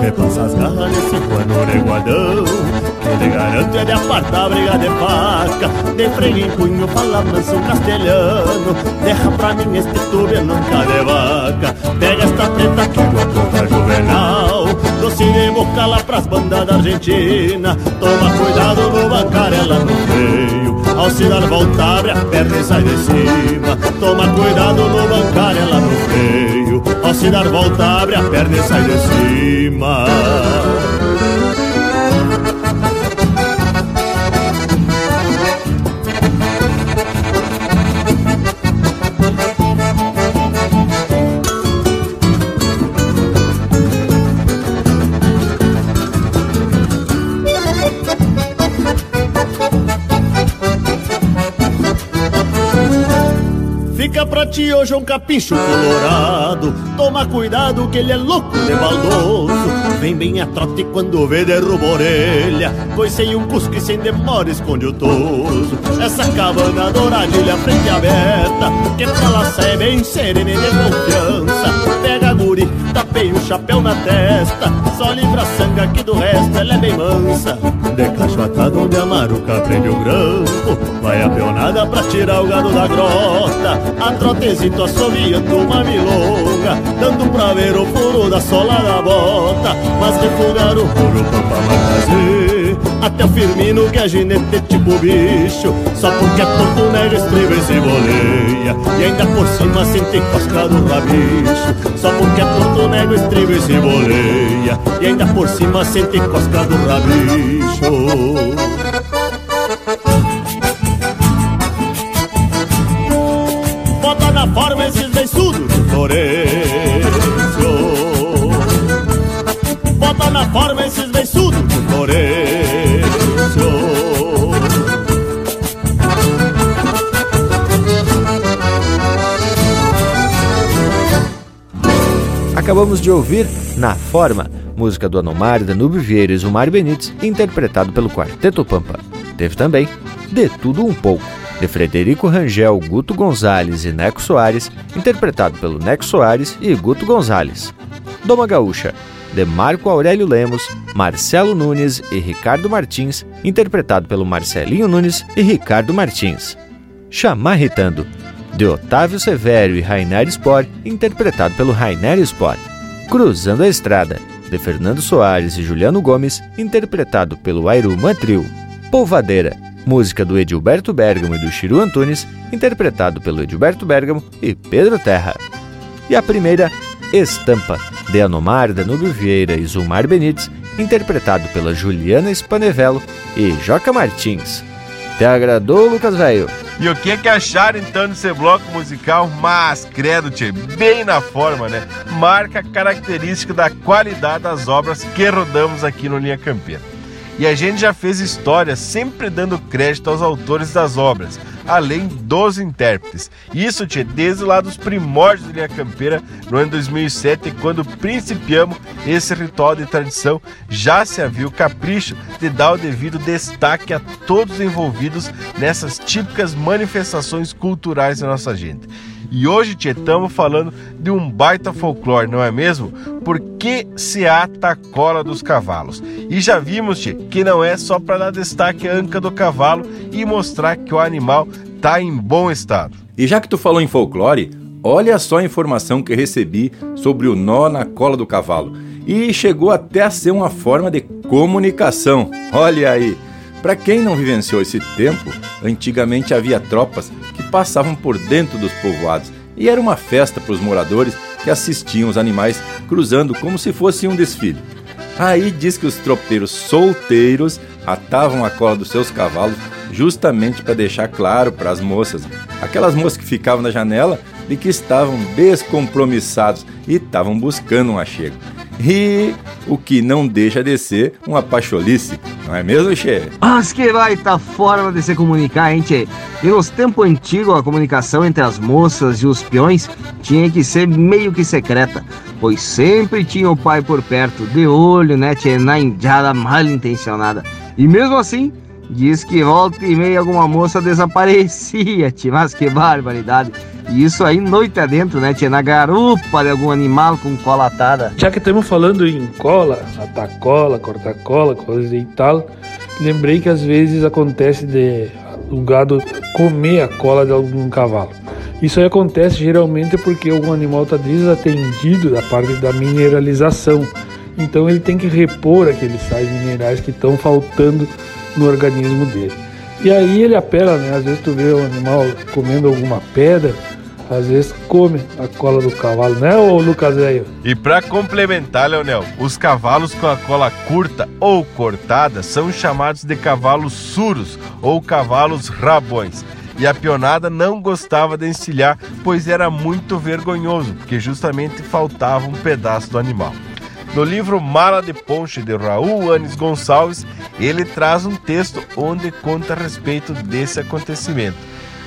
Repassa as garras nesse pano neguadão Lhe garanto é de apartar briga de faca. De freio em punho, fala manso castelhano. Derra pra mim este tube nunca de vaca. Pega esta preta que igual contra juvenal. Doce de boca lá pras bandas da Argentina. Toma cuidado no bancar, ela no freio. Ao se dar volta, abre a perna e sai de cima. Toma cuidado no bancar, ela no freio. Ao se dar volta, abre a perna e sai de cima pra ti hoje um capincho colorado. Toma cuidado que ele é louco de baldoso Vem bem a trote quando vê derruba a orelha. Coicei um cusco e sem demora esconde o toso. Essa cabana douradilha frente aberta Que pra lá sai bem serena e de confiança. Pega a guri, tapei o chapéu na testa. Só livra a sanga que do resto ela é bem mansa. De cachoatado onde a maruca prende o grampo Vai a peonada pra tirar o gado da grota. A trotezito assoviando uma milonga Dando pra ver o furo da sola da bota. Mas refugar o furo pra fazer Até o Firmino que é ginete tipo bicho. Só porque é porto negro estriba e se boleia E ainda por cima sente cosca do rabicho. Só porque é porto negro estriba e se boleia E ainda por cima sente cosca do rabicho Bota na forma esses beiçudos de Florencio. Bota na forma esses beiçudos de Florencio. Acabamos de ouvir Na Forma, música do Anomário, Danúbio Vieira e Zumar Benites, interpretado pelo Quarteto Pampa. Teve também De Tudo Um Pouco, de Frederico Rangel, Guto Gonzalez e Neco Soares, interpretado pelo Neco Soares e Guto Gonzalez. Doma Gaúcha, de Marco Aurélio Lemos, Marcelo Nunes e Ricardo Martins, interpretado pelo Marcelinho Nunes e Ricardo Martins. Chamarritando, de Otávio Severo e Rainer Spor, interpretado pelo Rainer Spor. Cruzando a Estrada, de Fernando Soares e Juliano Gomes, interpretado pelo Airuma Trio. Polvadeira, música do Edilberto Bergamo e do Chiru Antunes, interpretado pelo Edilberto Bergamo e Pedro Terra. E a primeira, Estampa, de Anomar Danúbio Vieira e Zulmar Benites, interpretado pela Juliana Spanevello e Joca Martins. Te agradou, Lucas Velho? E o que que acharam então desse bloco musical? Mas, credo, tchê, bem na forma, né? Marca característica da qualidade das obras que rodamos aqui no Linha Campeira. E a gente já fez história sempre dando crédito aos autores das obras, além dos intérpretes. Isso, tchê, desde lá dos primórdios do Linha Campeira, no ano 2007, quando principiamos esse ritual de tradição, já se havia o capricho de dar o devido destaque a todos os envolvidos nessas típicas manifestações culturais da nossa gente. E hoje, estamos falando de um baita folclore, não é mesmo? Por que se ata a cola dos cavalos? E já vimos, Tchê, que não é só para dar destaque à anca do cavalo e mostrar que o animal está em bom estado. E já que tu falou em folclore, olha só a informação que recebi sobre o nó na cola do cavalo. E chegou até a ser uma forma de comunicação. Olha aí! Para quem não vivenciou esse tempo, antigamente havia tropas que passavam por dentro dos povoados e era uma festa para os moradores que assistiam os animais cruzando como se fosse um desfile. Aí diz que os tropeiros solteiros atavam a cola dos seus cavalos justamente para deixar claro para as moças, aquelas moças que ficavam na janela, de que estavam descompromissados e estavam buscando um achego. E o que não deixa de ser uma pacholice, não é mesmo, Che? Mas que vai tá forma de se comunicar, hein, Tchê? E nos tempos antigos, a comunicação entre as moças e os peões tinha que ser meio que secreta, pois sempre tinha o pai por perto, de olho, né, Tchê, na indiada mal intencionada. E mesmo assim, diz que volta e meia alguma moça desaparecia, tchê, mas que barbaridade. E isso aí noite adentro, né, tchê, na garupa de algum animal com cola atada. Já que estamos falando em cola, atar cola, cortar cola, coisa e tal, lembrei que às vezes acontece de o gado comer a cola de algum cavalo. Isso aí acontece geralmente porque algum animal está desatendido da parte da mineralização. Então ele tem que repor aqueles sais minerais que estão faltando no organismo dele. E aí ele apela, né? Às vezes tu vê um animal comendo alguma pedra, às vezes come a cola do cavalo, né, ô Lucas velho? E para complementar, Leonel, os cavalos com a cola curta ou cortada são chamados de cavalos suros ou cavalos rabões. E a pionada não gostava de encilhar, pois era muito vergonhoso, porque justamente faltava um pedaço do animal. No livro Mala de Ponche de Raul Anes Gonçalves, ele traz um texto onde conta a respeito desse acontecimento.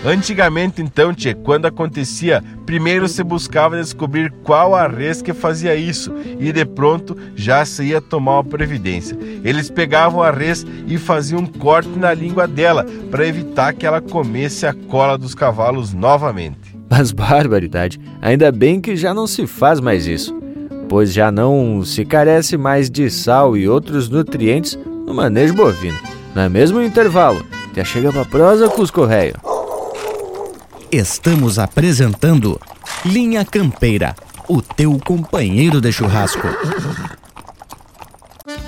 Antigamente, então, tchê, quando acontecia, primeiro se buscava descobrir qual a res que fazia isso e de pronto já se ia tomar uma previdência. Eles pegavam a res e faziam um corte na língua dela para evitar que ela comesse a cola dos cavalos novamente. Mas barbaridade, ainda bem que já não se faz mais isso, pois já não se carece mais de sal e outros nutrientes no manejo bovino. Não é mesmo intervalo? Já chega pra prosa, Cusco Reio. Estamos apresentando Linha Campeira, o teu companheiro de churrasco.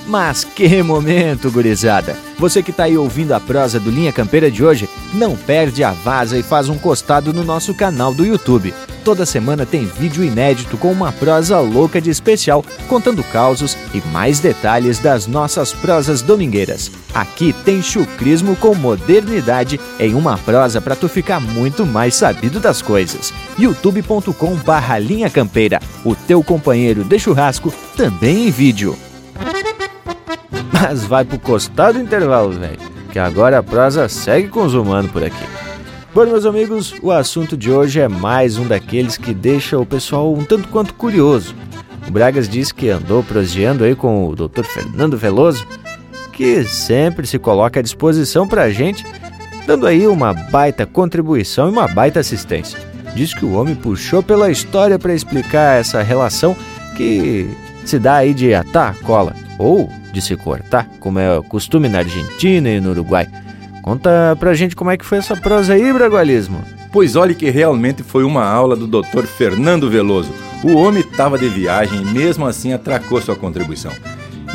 Mas que momento, gurizada! Você que tá aí ouvindo a prosa do Linha Campeira de hoje, não perde a vaza e faz um costado no nosso canal do YouTube. Toda semana tem vídeo inédito com uma prosa louca de especial, contando causos e mais detalhes das nossas prosas domingueiras. Aqui tem chucrismo com modernidade em uma prosa para tu ficar muito mais sabido das coisas. youtube.com barra Linha Campeira, o teu companheiro de churrasco, também em vídeo. Mas vai pro costado do intervalo, velho, que agora a prosa segue humanos por aqui. Bom, meus amigos, o assunto de hoje é mais um daqueles que deixa o pessoal um tanto quanto curioso. O Bragas diz que andou proseando aí com o Dr. Fernando Veloso, que sempre se coloca à disposição pra gente, dando aí uma baita contribuição e uma baita assistência. Diz que o homem puxou pela história para explicar essa relação que se dá aí de atar a cola, ou de se cortar, como é costume na Argentina e no Uruguai. Conta pra gente como é que foi essa prosa aí, Bragualismo. Pois olhe que realmente foi uma aula do Dr. Fernando Veloso. O homem estava de viagem e mesmo assim atracou sua contribuição.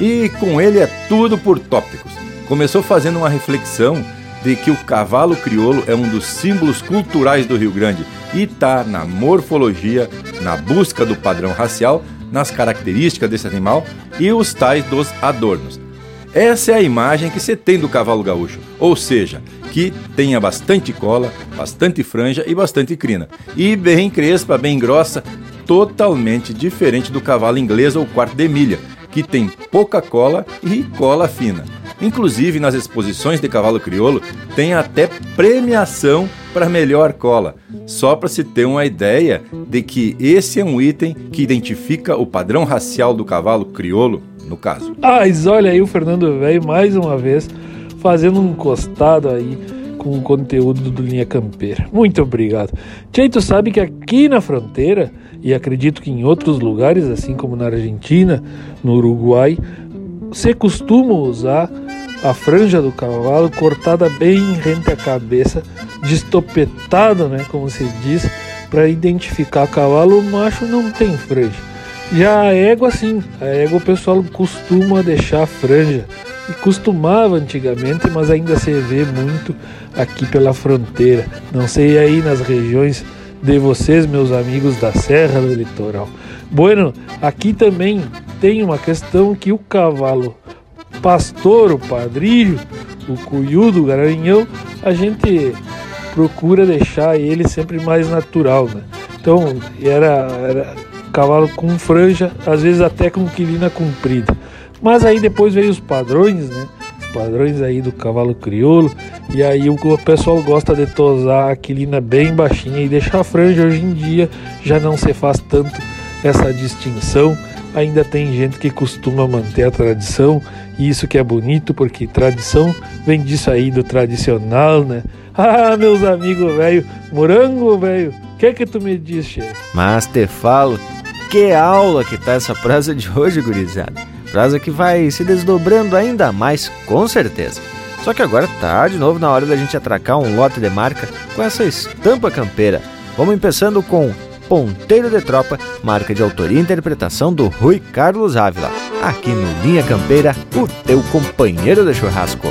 E com ele é tudo por tópicos. Começou fazendo uma reflexão de que o cavalo crioulo é um dos símbolos culturais do Rio Grande e está na morfologia, na busca do padrão racial, nas características desse animal e os tais dos adornos. Essa é a imagem que você tem do cavalo gaúcho, ou seja, que tenha bastante cola, bastante franja e bastante crina. E bem crespa, bem grossa, totalmente diferente do cavalo inglês ou quarto de milha, que tem pouca cola e cola fina. Inclusive nas exposições de cavalo crioulo tem até premiação para melhor cola, só para se ter uma ideia de que esse é um item que identifica o padrão racial do cavalo crioulo, no caso. Mas olha aí o Fernando Velho mais uma vez fazendo um encostado aí com o conteúdo do Linha Campeira. Muito obrigado. Tchê, tu sabe que aqui na fronteira, e acredito que em outros lugares, assim como na Argentina, no Uruguai, você costuma usar a franja do cavalo cortada bem rente à cabeça, destopetada, né, como se diz, para identificar cavalo macho não tem franja. Já a égua sim, a égua o pessoal costuma deixar franja e costumava antigamente, mas ainda se vê muito aqui pela fronteira. Não sei aí nas regiões de vocês, meus amigos da Serra do Litoral. Bueno, aqui também tem uma questão que o cavalo pastor, o padrilho, o cuiudo, o garanhão, a gente procura deixar ele sempre mais natural, né? Então, era, era cavalo com franja, às vezes até com quilina comprida. Mas aí depois veio os padrões, né? Os padrões aí do cavalo crioulo. E aí o pessoal gosta de tosar a quilina bem baixinha e deixar a franja. Hoje em dia já não se faz tanto essa distinção. Ainda tem gente que costuma manter a tradição e isso que é bonito, porque tradição vem disso aí do tradicional, né? Ah, meus amigos velho, morango velho, o que que tu me diz, chefe? Mas te falo, que aula que tá essa prosa de hoje, gurizada. Prosa que vai se desdobrando ainda mais, com certeza. Só que agora tá de novo na hora da gente atracar um lote de marca com essa estampa campeira. Vamos começando com Ponteiro de Tropa, marca de autoria e interpretação do Rui Carlos Ávila. Aqui no Linha Campeira, o teu companheiro de churrasco.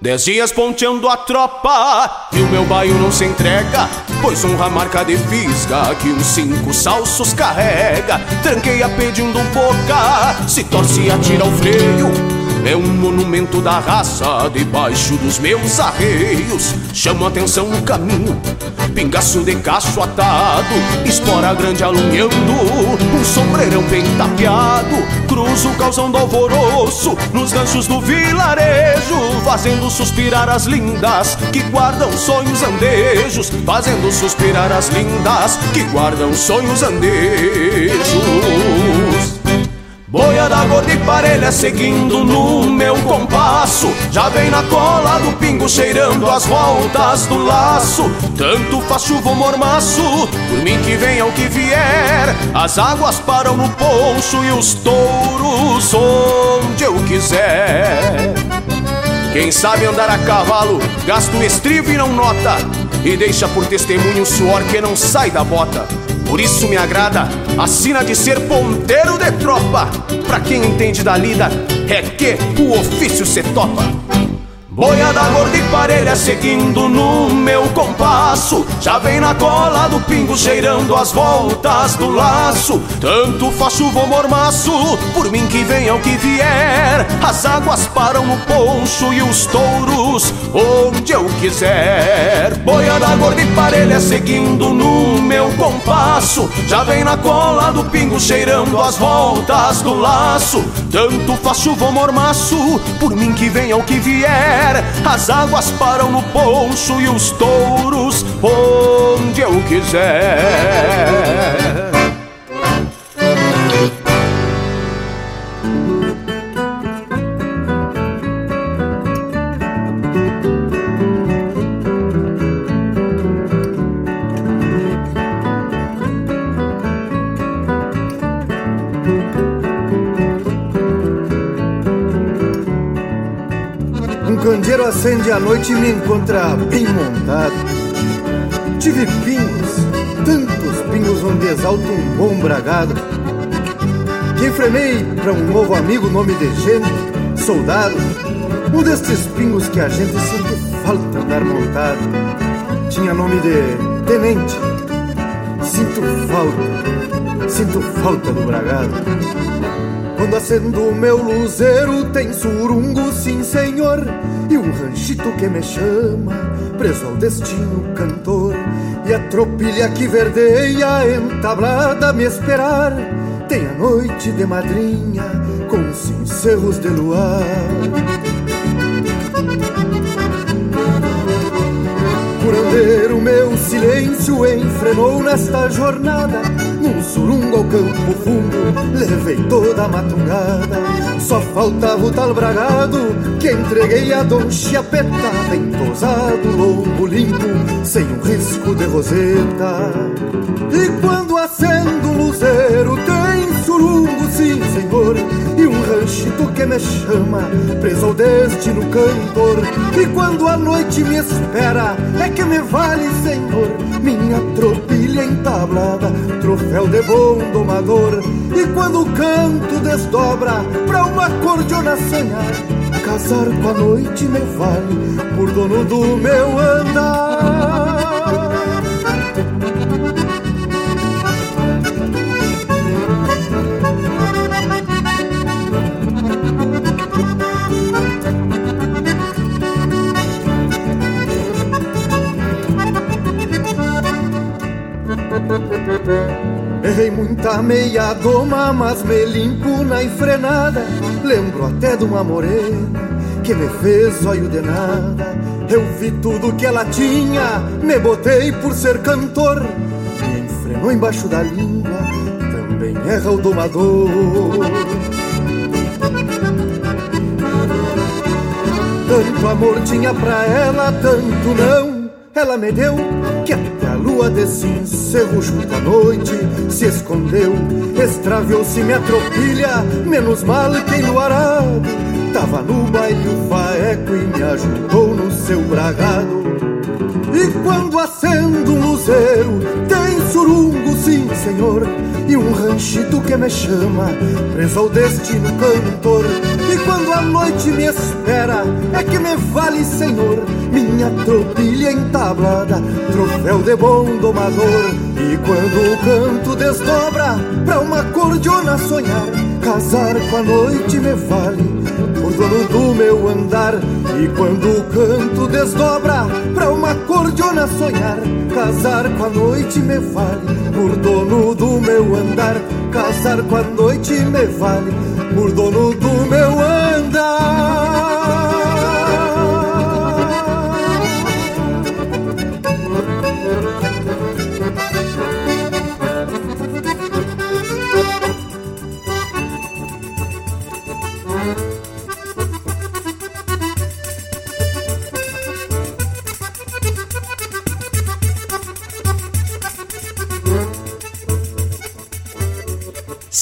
Dez dias ponteando a tropa e o meu baio não se entrega. Pois honra marca de fisga que uns cinco salsos carrega. Tranqueia pedindo boca, se torce e atira o freio. É um monumento da raça debaixo dos meus arreios. Chamo atenção no caminho, pingaço de cacho atado, espora grande alunhando, um sombreirão bem tapeado. Cruzo causando alvoroço nos ganchos do vilarejo, fazendo suspirar as lindas que guardam sonhos andejos, fazendo suspirar as lindas que guardam sonhos andejos. Boia da gorda e parelha seguindo no meu compasso. Já vem na cola do pingo cheirando as voltas do laço. Tanto faz chuva ou mormaço, por mim que venha o que vier. As águas param no poncho e os touros onde eu quiser. Quem sabe andar a cavalo, gasta o estribo e não nota. E deixa por testemunho o suor que não sai da bota por isso me agrada a sina de ser ponteiro de tropa. Pra quem entende da lida, é que o ofício se topa. Boia da gorda e parelha seguindo no meu compasso. Já vem na cola do pingo cheirando as voltas do laço. Tanto faz chuva ou mormaço, por mim que venha o que vier. As águas param no poncho e os touros onde eu quiser. Boia da gorda e parelha seguindo no meu compasso. Já vem na cola do pingo cheirando as voltas do laço. Tanto faz chuva ou mormaço, por mim que venha o que vier as águas param no poncho e os touros onde eu quiser. Acende a noite me encontra bem montado. Tive pingos, tantos pingos onde exalto um bom bragado. Que enfrenei para um novo amigo, nome de gente, soldado. Um destes pingos que a gente sente falta andar montado. Tinha nome de tenente. Sinto falta, sinto falta do bragado. Quando acendo meu luzeiro tem surungo, sim senhor E um ranchito que me chama, preso ao destino cantor. E a tropilha que verdeia entablada me esperar Tem a noite de madrinha com cincerros de luar. Curandeiro, meu silêncio enfrenou nesta jornada surungo ao campo fundo, levei toda a matungada Só faltava o tal bragado que entreguei a Dom Chiapeta Bem tosado, lombo limpo, sem um risco de roseta. E quando acendo o luzeiro tem surungo, sim senhor E um ranchito que me chama, preso ao destino cantor. E quando a noite me espera, é que me vale, senhor Minha tropilha entablada, troféu de bom domador E quando o canto desdobra, pra uma cordiona sonhar Casar com a noite me vale, por dono do meu andar Muita meia doma, mas me limpo na enfrenada. Lembro até de uma morena que me fez olho de nada. Eu vi tudo que ela tinha, me botei por ser cantor. Me enfrenou embaixo da língua, também erra o domador. Tanto amor tinha pra ela, tanto não. Ela me deu a lua desse encerro junto à noite se escondeu. Extraviou-se minha tropilha, menos mal que enluarado. Tava no baile o faeco e me ajudou no seu bragado. E quando acendo um luzeiro, tem surungo, sim senhor E um ranchito que me chama, preso ao destino cantor quando a noite me espera, é que me vale, senhor Minha tropilha entablada, troféu de bom domador. E quando o canto desdobra, pra uma cordiona sonhar Casar com a noite me vale, por dono do meu andar. E quando o canto desdobra, pra uma cordiona sonhar Casar com a noite me vale, por dono do meu andar. Casar com a noite me vale, por dono do meu andar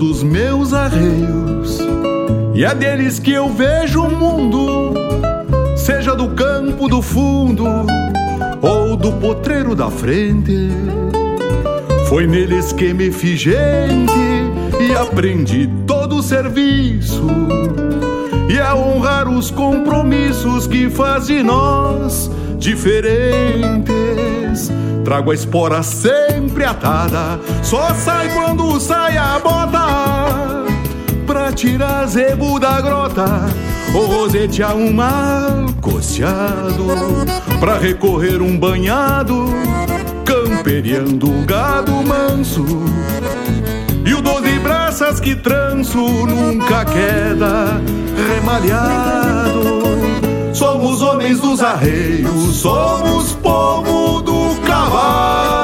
Dos meus arreios e é deles que eu vejo o mundo, seja do campo do fundo ou do potreiro da frente. Foi neles que me fiz gente e aprendi todo o serviço e a honrar os compromissos que faz de nós diferentes. Trago a espora sempre atada, só sai quando sai a bota. Pra tirar zebo da grota, ou rosetear um mal coceado. Pra recorrer um banhado, camperiando o gado manso. E o doze braças que tranço nunca queda remalhado. Somos homens dos arreios, somos povo do cavalo.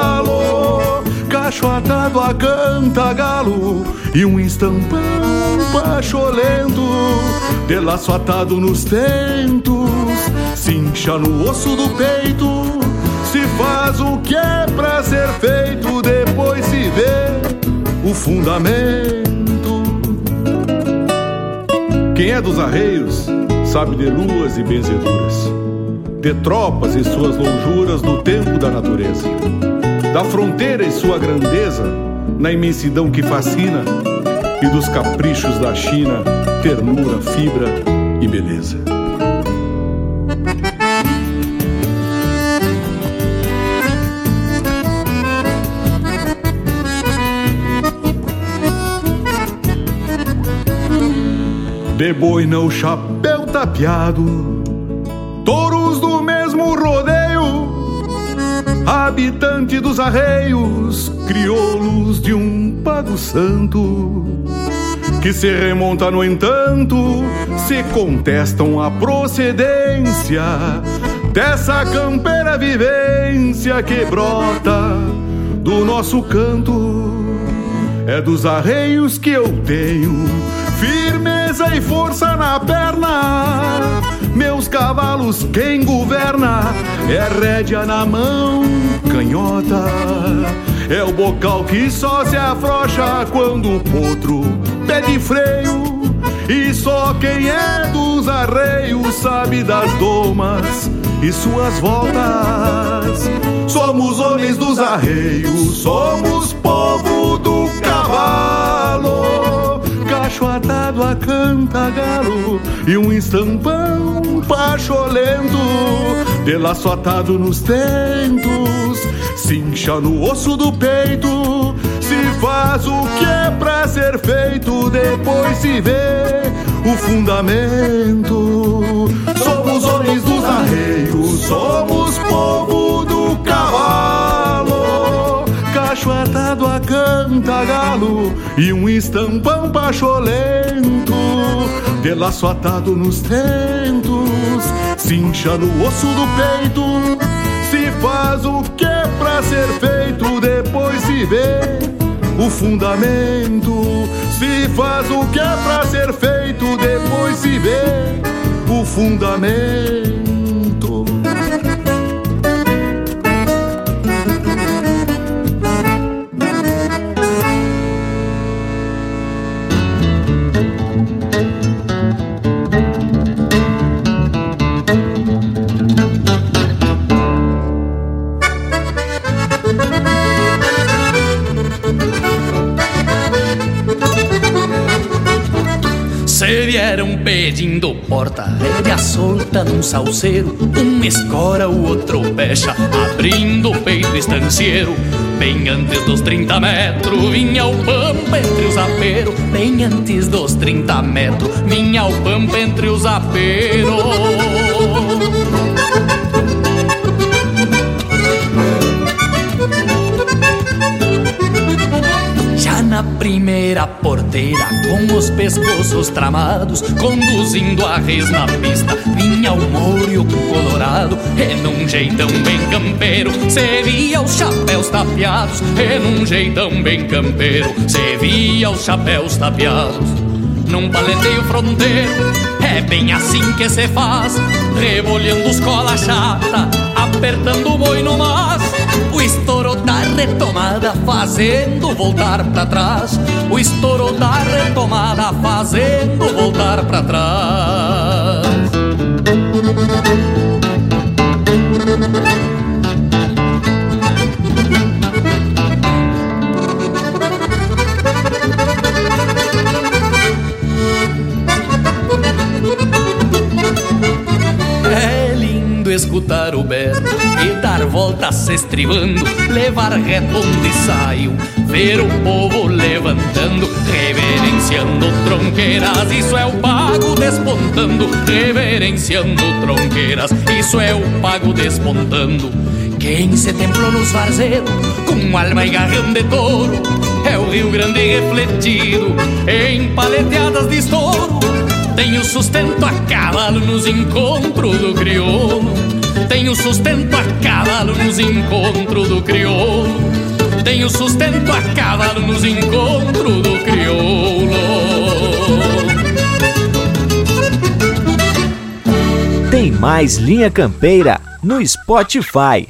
Cacho atado a canta galo e um estampão pacholento, de laço atado nos tentos, cincha no osso do peito. Se faz o que é pra ser feito, depois se vê o fundamento. Quem é dos arreios sabe de luas e benzeduras, de tropas e suas lonjuras no tempo da natureza, da fronteira e sua grandeza na imensidão que fascina e dos caprichos da China, ternura, fibra e beleza. De boina o chapéu tapeado, habitante dos arreios, crioulos de um pago santo, que se remonta, no entanto, se contestam a procedência dessa campeira vivência que brota do nosso canto. É dos arreios que eu tenho firmeza e força na perna. Meus cavalos, quem governa é rédea na mão, canhota. É o bocal que só se afrouxa quando o potro pede freio. E só quem é dos arreios sabe das domas e suas voltas. Somos homens dos arreios, somos povo Cacho atado a canta galo e um estampão pacholento, de laço atado nos tentos, cincha no osso do peito. Se faz o que é pra ser feito, depois se vê o fundamento. Somos homens dos arreios, somos povo do cavalo. Cacho atado a canta galo e um estampão pacholento, de laço atado nos tentos, cincha no osso do peito. Se faz o que é pra ser feito, depois se vê o fundamento. Se faz o que é pra ser feito, depois se vê o fundamento. Pedindo porta, rédea solta num salseiro, um escora, o outro pecha, abrindo o peito estancieiro. Bem antes dos 30 metros, vinha o pampa entre os aperos. Bem antes dos 30 metros, vinha o pampa entre os aperos. Primeira porteira, com os pescoços tramados, conduzindo a res na pista, vinha o morio colorado, e num jeitão bem campeiro, se via os chapéus tapeados, e num jeitão bem campeiro, se via os chapéus tapeados. Num paleteio fronteiro, é bem assim que se faz, rebolhando os cola chata, apertando o boi no mas. Retomada fazendo voltar pra trás. O estouro da retomada fazendo voltar pra trás. Escutar o berro e dar voltas se estribando, levar reto onde saiu, ver o povo levantando, reverenciando tronqueiras. Isso é o pago despontando, reverenciando tronqueiras. Isso é o pago despontando. Quem se templou nos varzeiros com alma e garrão de touro é o Rio Grande refletido em paleteadas de estouro. Tenho sustento a cavalo nos encontros do crioulo. Tenho sustento a cavalo nos encontros do crioulo. Tenho sustento a cavalo nos encontros do crioulo. Tem mais Linha Campeira no Spotify.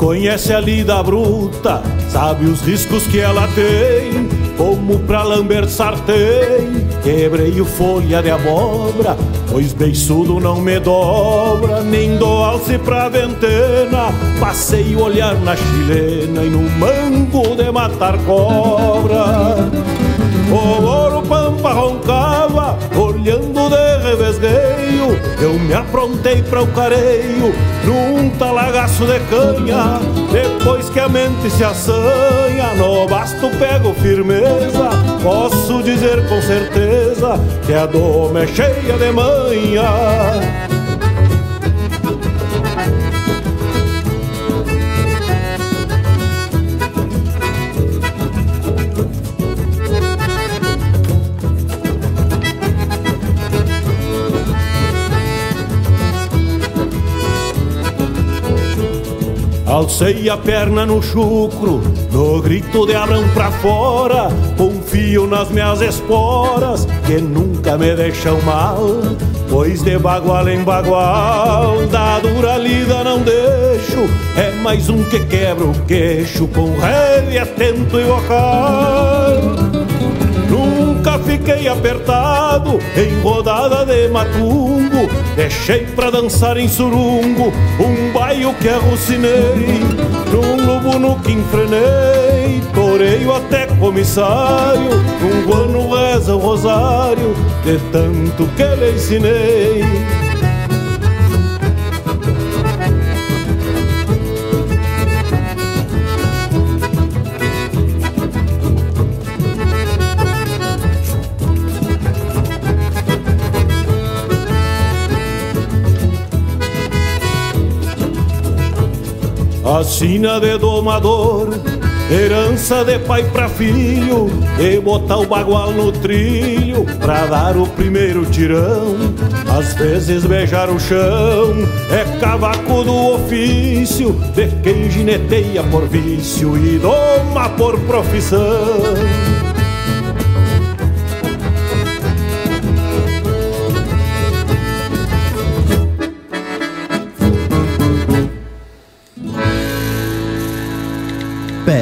Conhece a lida bruta sabe os riscos que ela tem. Como pra lamber sartém, quebrei o folha de abóbora, pois beiçudo não me dobra, nem dou alce pra ventena. Passei o olhar na chilena e no mango de matar cobra. O ouro pampa roncava, olhando de revesgueio. Eu me aprontei para o careio, num talagaço de canha. Depois que a mente se assanha, no basto pego firmeza. Posso dizer com certeza que a doma é cheia de manha. Alcei a perna no chucro, no grito de Abrão pra fora. Confio nas minhas esporas, que nunca me deixam mal. Pois de bagual em bagual, da dura lida não deixo. É mais um que quebra o queixo, com rede atento e vocal. Fiquei apertado em rodada de matungo Deixei pra dançar em surungo um baio que arrucinei Num lobo no que enfrenei, toreio até comissário. Um guano reza o rosário de tanto que lhe ensinei A sina de domador, herança de pai pra filho, e botar o bagual no trilho pra dar o primeiro tirão. Às vezes beijar o chão é cavaco do ofício de quem gineteia por vício e doma por profissão.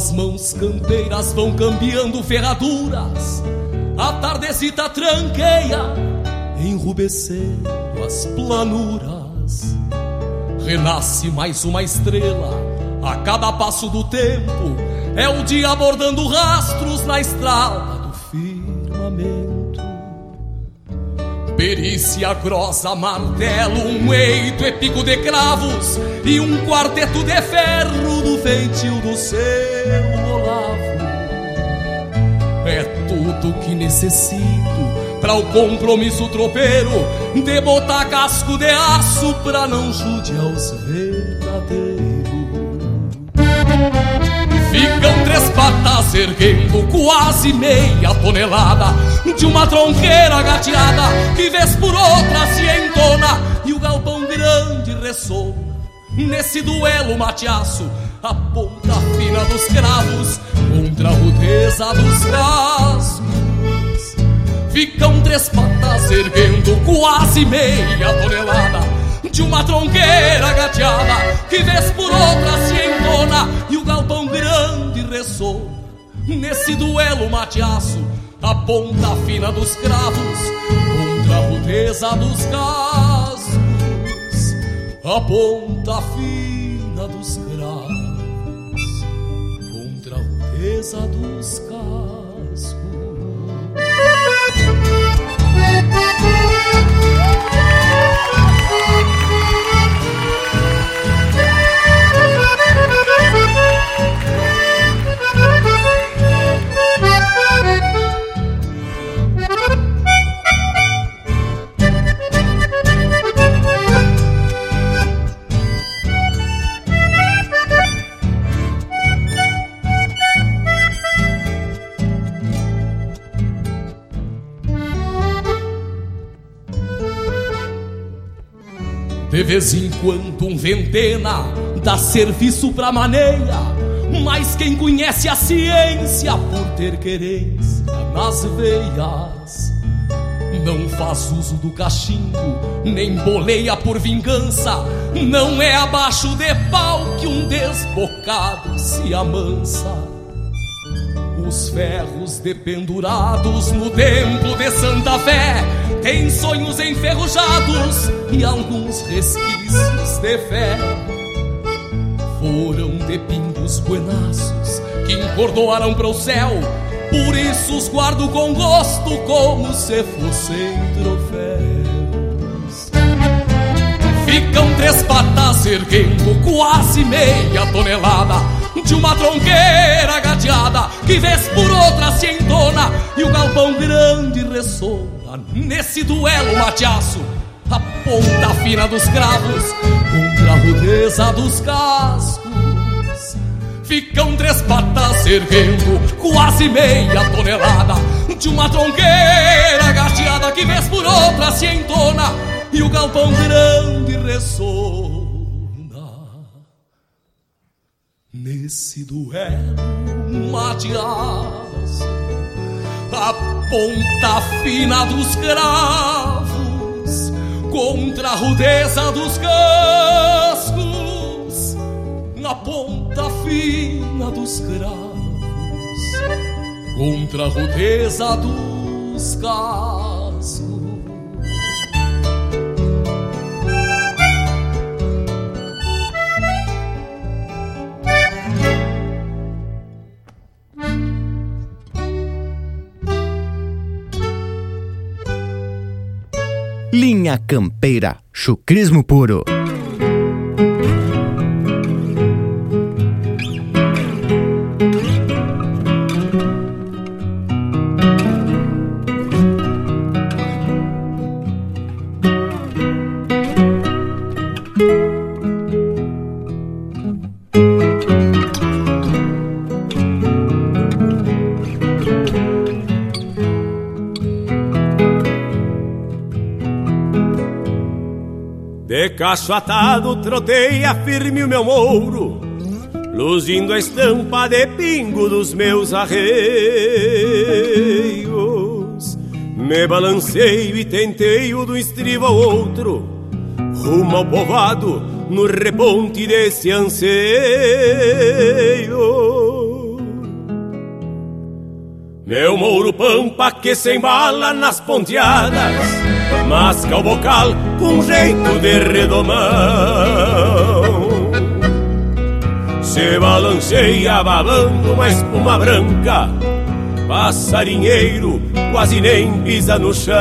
As mãos campeiras vão cambiando ferraduras, a tardecita tranqueia, enrubescendo as planuras. Renasce mais uma estrela a cada passo do tempo, é o dia abordando rastros na estrada Perícia grossa, martelo, um eito e pico de cravos e um quarteto de ferro do feitio do seu Olavo. É tudo que necessito para o compromisso tropeiro de botar casco de aço pra não judiar os verdadeiros. Ficam três patas erguendo quase meia tonelada De uma tronqueira gateada Nesse duelo mateaço, a ponta fina dos cravos contra a rudeza dos cascos. Ficam três patas erguendo quase meia tonelada de uma tronqueira gateada que vez por outra se entona e o galpão grande ressoa. Nesse duelo mateaço, a ponta fina dos cravos contra a rudeza dos cascos. A ponta fina dos cravos contra a rudeza dos cascos. Vez em quando um ventena dá serviço pra maneia, mas quem conhece a ciência por ter querência nas veias não faz uso do cachimbo, nem boleia por vingança, não é abaixo de pau que um desbocado se amansa. Os ferros dependurados no templo de Santa Fé têm sonhos enferrujados e alguns resquícios de fé. Foram de pingos buenaços que encordoaram para o céu, por isso os guardo com gosto como se fossem troféus. Ficam três patas erguendo quase meia tonelada de uma tronqueira gateada que vez por outra se entona e o galpão grande ressoa nesse duelo mateaço. A ponta fina dos cravos contra a rudeza dos cascos. Ficam três patas erguendo quase meia tonelada de uma tronqueira gateada que vez por outra se entona e o galpão grande ressoa Nesse duelo mateaço, a ponta fina dos cravos contra a rudeza dos cascos, na ponta fina dos cravos contra a rudeza dos cascos. Linha Campeira, chucrismo puro. De cacho atado troteia firme o meu mouro Luzindo a estampa de pingo dos meus arreios. Me balanceio e tenteio do estribo ao outro Rumo ao povado no reponte desse anseio. Meu mouro pampa que se embala nas ponteadas masca o bocal com jeito de redomão. Se balanceia babando uma espuma branca, passarinheiro quase nem pisa no chão.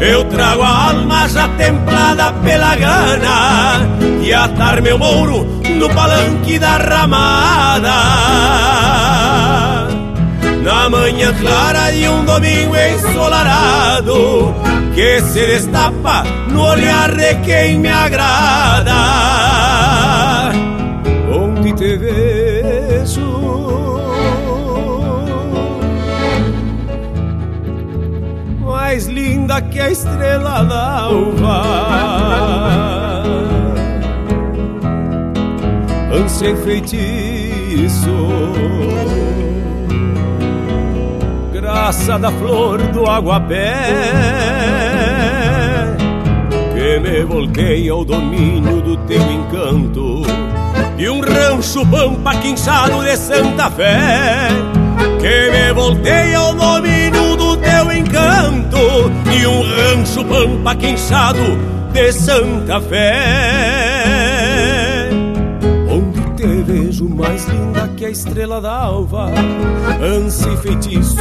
Eu trago a alma já templada pela gana e atar meu mouro no palanque da ramada na manhã clara de um domingo ensolarado, que se destapa no olhar de quem me agrada. Onde te vejo, mais linda que a estrela d'alva, ânsia e feitiço. Graça da flor do aguapé, que me volquei ao domínio do teu encanto. E um rancho pampa quinchado de Santa Fé, que me voltei ao domínio do teu encanto. E um rancho pampa quinchado de Santa Fé vejo mais linda que a estrela da alva. Ânsia e feitiço,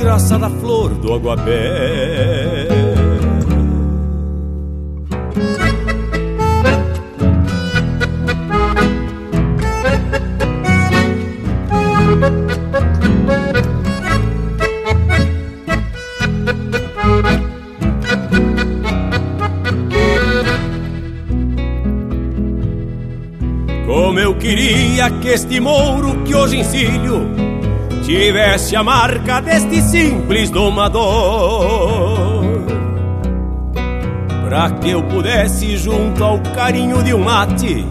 graça da flor do aguapé queria que este mouro que hoje ensilho tivesse a marca deste simples domador. Pra que eu pudesse, junto ao carinho de um mate,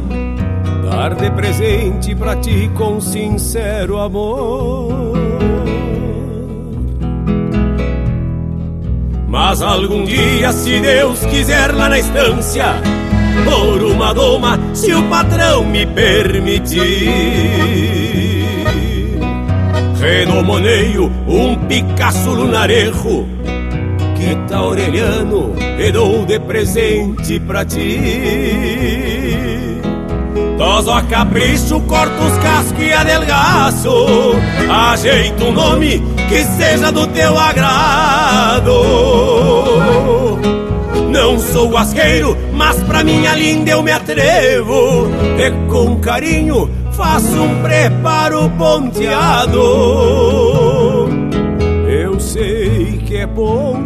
dar de presente pra ti com sincero amor. Mas algum dia, se Deus quiser lá na estância, por uma doma, se o patrão me permitir. Renomoneio um Picasso lunarejo que tá orelhano e dou de presente pra ti. Toso a capricho, corto os cascos e adelgaço, ajeito um nome que seja do teu agrado. Não sou asqueiro, mas pra minha linda eu me atrevo. E com carinho faço um preparo ponteado. Eu sei que é pouco.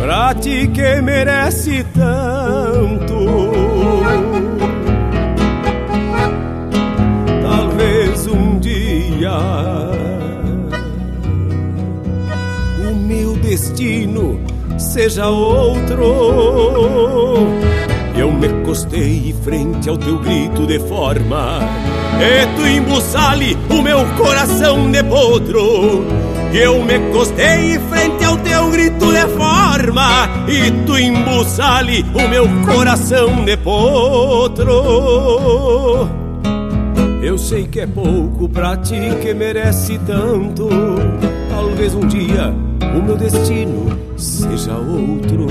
Pra ti que merece tanto. Seja outro. Eu me costei frente ao teu grito de forma, e tu embuçale o meu coração de potro. Eu me costei frente ao teu grito de forma, e tu embuçale o meu coração de potro. Eu sei que é pouco pra ti que merece tanto. Talvez um dia o meu destino seja outro.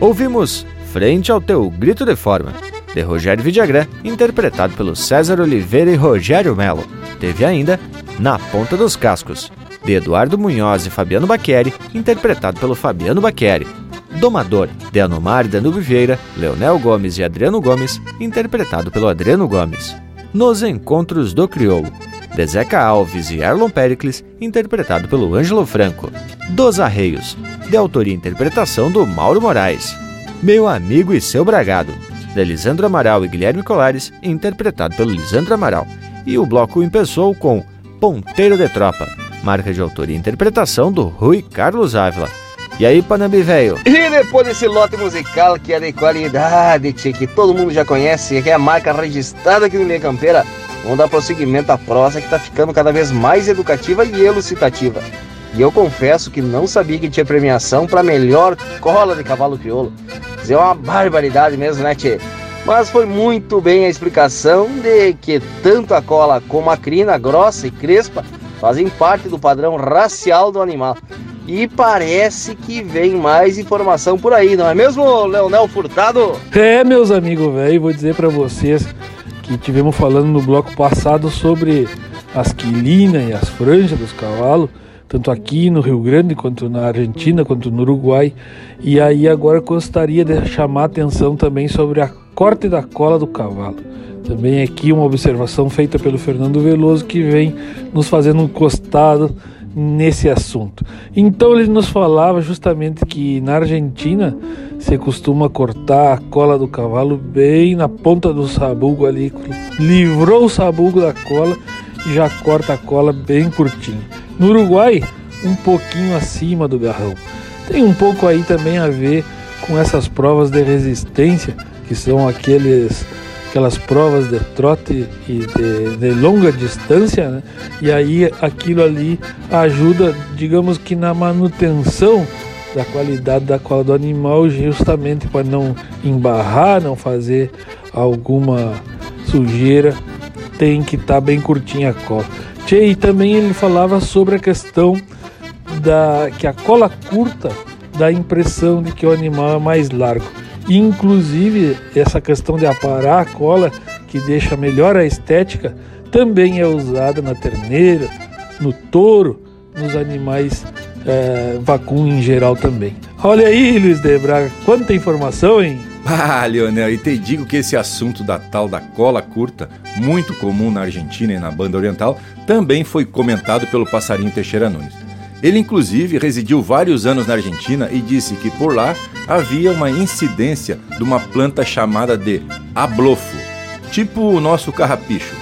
Ouvimos Frente ao Teu Grito de Forma, de Rogério Vidagrã, interpretado pelo César Oliveira e Rogério Melo. Teve ainda Na Ponta dos Cascos, de Eduardo Munhoz e Fabiano Baqueri, interpretado pelo Fabiano Baqueri. Domador, de Anomar Danube Vieira, Leonel Gomes e Adriano Gomes, interpretado pelo Adriano Gomes. Nos Encontros do Crioulo, de Zeca Alves e Erlon Pericles, interpretado pelo Ângelo Franco. Dos Arreios, de autoria e interpretação do Mauro Moraes. Meu Amigo e Seu Bragado, de Lisandro Amaral e Guilherme Colares, interpretado pelo Lisandro Amaral. E o bloco empeçou com Ponteiro de Tropa, marca de autoria e interpretação do Rui Carlos Ávila. E aí, Panambi velho? E depois desse lote musical que é de qualidade, tchê, que todo mundo já conhece, que é a marca registrada aqui no Linha Campeira, vamos dar prosseguimento à prosa que tá ficando cada vez mais educativa e elucidativa. E eu confesso que não sabia que tinha premiação para melhor cola de cavalo crioulo. Isso é uma barbaridade mesmo, né, tchê? Mas foi muito bem a explicação de que tanto a cola como a crina grossa e crespa fazem parte do padrão racial do animal. E parece que vem mais informação por aí, não é mesmo, Leonel Furtado? É, meus amigos, velho, vou dizer para vocês que tivemos falando no bloco passado sobre as quilinas e as franjas dos cavalos, tanto aqui no Rio Grande, quanto na Argentina, quanto no Uruguai. E aí agora gostaria de chamar a atenção também sobre a corte da cola do cavalo. Também aqui uma observação feita pelo Fernando Veloso que vem nos fazendo um costado nesse assunto. Então ele nos falava justamente que na Argentina você costuma cortar a cola do cavalo bem na ponta do sabugo ali, livrou o sabugo da cola e já corta a cola bem curtinho. No Uruguai, um pouquinho acima do garrão. Tem um pouco aí também a ver com essas provas de resistência, que são aqueles aquelas provas de trote e de, de, longa distância, né? e aí aquilo ali ajuda, digamos que na manutenção da qualidade da cola do animal, justamente para não embarrar, não fazer alguma sujeira, tem que estar tá bem curtinha a cola. Tchê, e também ele falava sobre a questão da que a cola curta dá a impressão de que o animal é mais largo. Inclusive, essa questão de aparar a cola, que deixa melhor a estética, também é usada na terneira, no touro, nos animais é, vacum em geral também. Olha aí, Luiz de Braga, quanta informação, hein? Ah, Leonel, e te digo que esse assunto da tal da cola curta, muito comum na Argentina e na banda oriental, também foi comentado pelo passarinho Teixeira Nunes. Ele, inclusive, residiu vários anos na Argentina e disse que por lá havia uma incidência de uma planta chamada de ablofo, tipo o nosso carrapicho.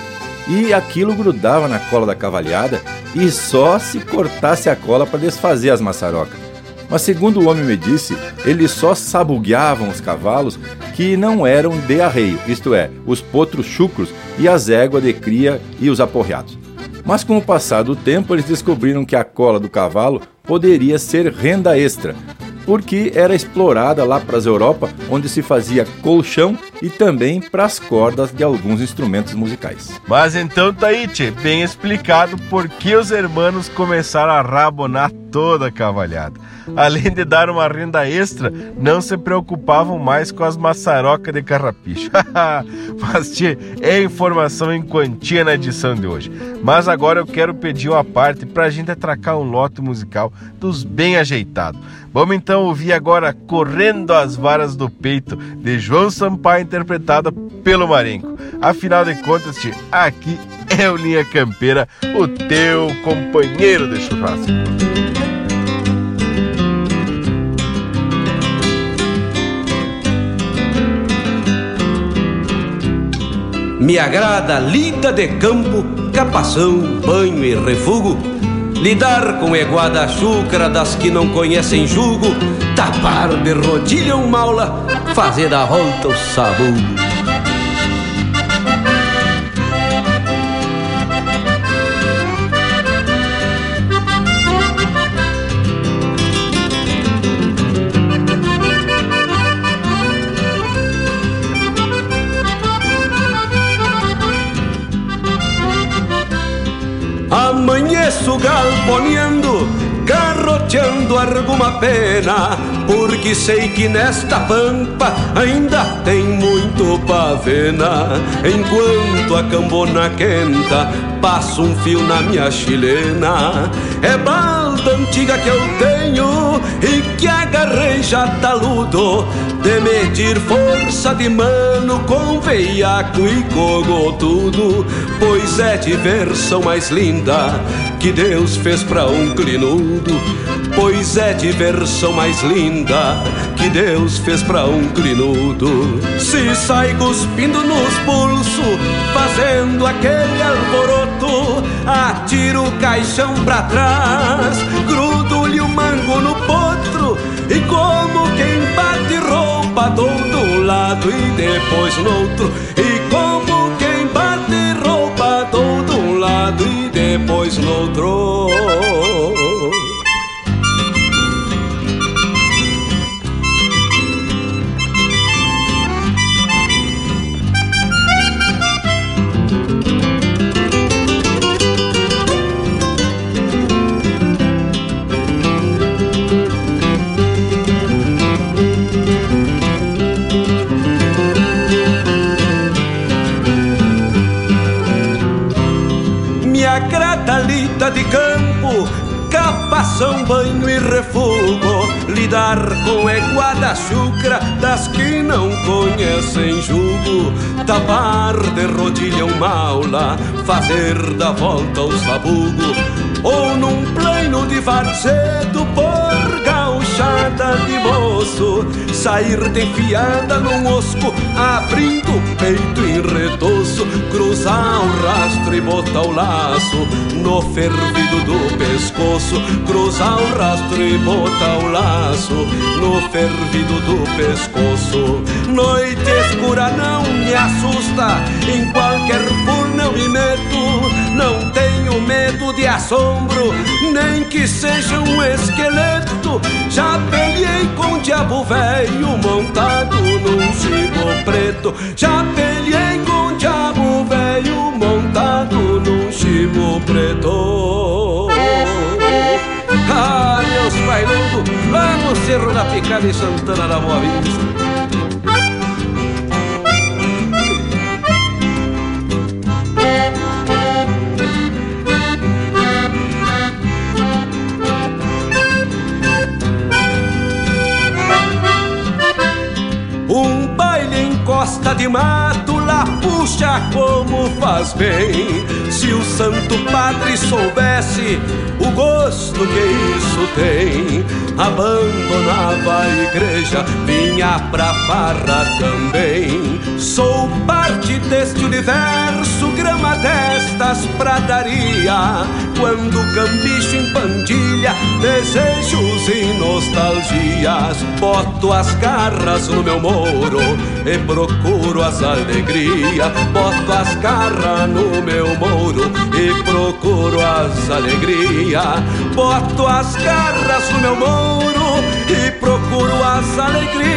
E aquilo grudava na cola da cavalhada e só se cortasse a cola para desfazer as maçarocas. Mas segundo o homem me disse, eles só sabugueavam os cavalos que não eram de arreio, isto é, os potros chucros e as éguas de cria e os aporreados. Mas com o passar do tempo, eles descobriram que a cola do cavalo poderia ser renda extra, porque era explorada lá para as Europa, onde se fazia colchão e também para as cordas de alguns instrumentos musicais. Mas então, Taíte, bem explicado por que os hermanos começaram a rabonar toda a cavalhada. Além de dar uma renda extra, não se preocupavam mais com as maçarocas de carrapicho. Mas, tchê, é informação em quantia na edição de hoje. Mas agora eu quero pedir uma parte para a gente atracar um lote musical dos bem ajeitados. Vamos então ouvir agora Correndo as Varas do Peito, de João Sampaio, interpretada pelo Marenco. Afinal de contas, aqui é o Linha Campeira, o teu companheiro de churrasco. Me agrada a lida de campo, capação, banho e refugo Lidar com eguada chúcara das que não conhecem jugo, tapar de rodilha um maula, fazer da volta o sabugo. Amanheço galponeando, garroteando alguma pena, porque sei que nesta pampa ainda tem muito pavena. Enquanto a cambona quenta, passo um fio na minha chilena. É balda antiga que eu tenho e que agarrei já taludo de medir força de mano com veiaco e cogotudo, pois é diversão mais linda que Deus fez pra um clinudo, pois é diversão mais linda que Deus fez pra um clinudo. Se sai cuspindo nos pulsos, fazendo aquele alboroto, atiro o caixão pra trás, grudo-lhe o mango no potro e como quem bate roupa todo um lado e depois no outro E como quem bate roupa todo um lado e depois no outro de campo, capação, banho e refugo, lidar com eguada chucra das que não conhecem jugo, tapar de rodilha um maula, fazer da volta o sabugo, ou num plano de varzedo por gauchada de moço. Sair de fiada num osco, abrindo o peito em retoço, cruzar o rastro e botar o laço no fervido do pescoço, cruzar o rastro e botar o laço no fervido do pescoço. Noite escura não me assusta, em qualquer furna me meto, não tenho medo de assombro, nem que seja um esqueleto. Já peleei com o diabo velho montado num chibo preto. Já peleei com o diabo velho montado num chibo preto. Ah, meus bailudos, lá no Cerro da Picada em Santana da Boa Vista. Costa de mato puxa como faz bem. Se o Santo Padre soubesse o gosto que isso tem, abandonava a igreja, vinha pra farra também. Sou parte deste universo, grama destas pradaria. Quando cambicho em pandilha, desejos e nostalgias, boto as garras no meu moro e procuro as alegrias. Boto as garras no meu moro e procuro as alegrias. Boto as garras no meu moro e procuro as alegrias.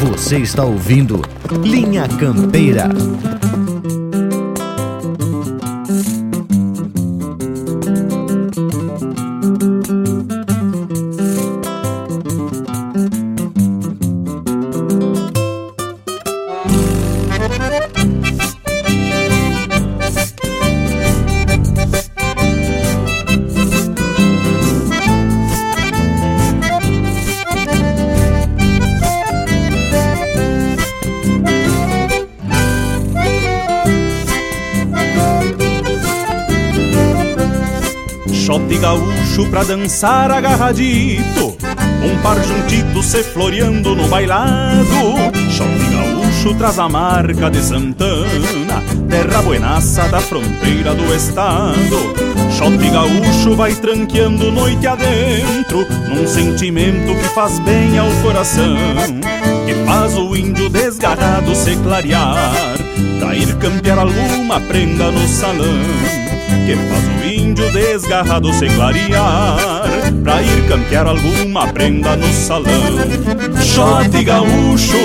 Você está ouvindo Linha Campeira. Pra dançar agarradito. Um par juntito se floreando no bailado. Shot gaúcho traz a marca de Santana Terra buenaça da fronteira do estado. Shot gaúcho vai tranqueando noite adentro Num sentimento que faz bem ao coração Que faz o índio desgarrado se clarear. Pra ir campear alguma prenda no salão que faz o índio desgarrado se clarear Pra ir campear alguma prenda no salão. Shot gaúcho,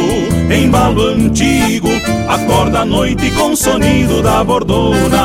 embalo antigo Acorda à noite com sonido da bordona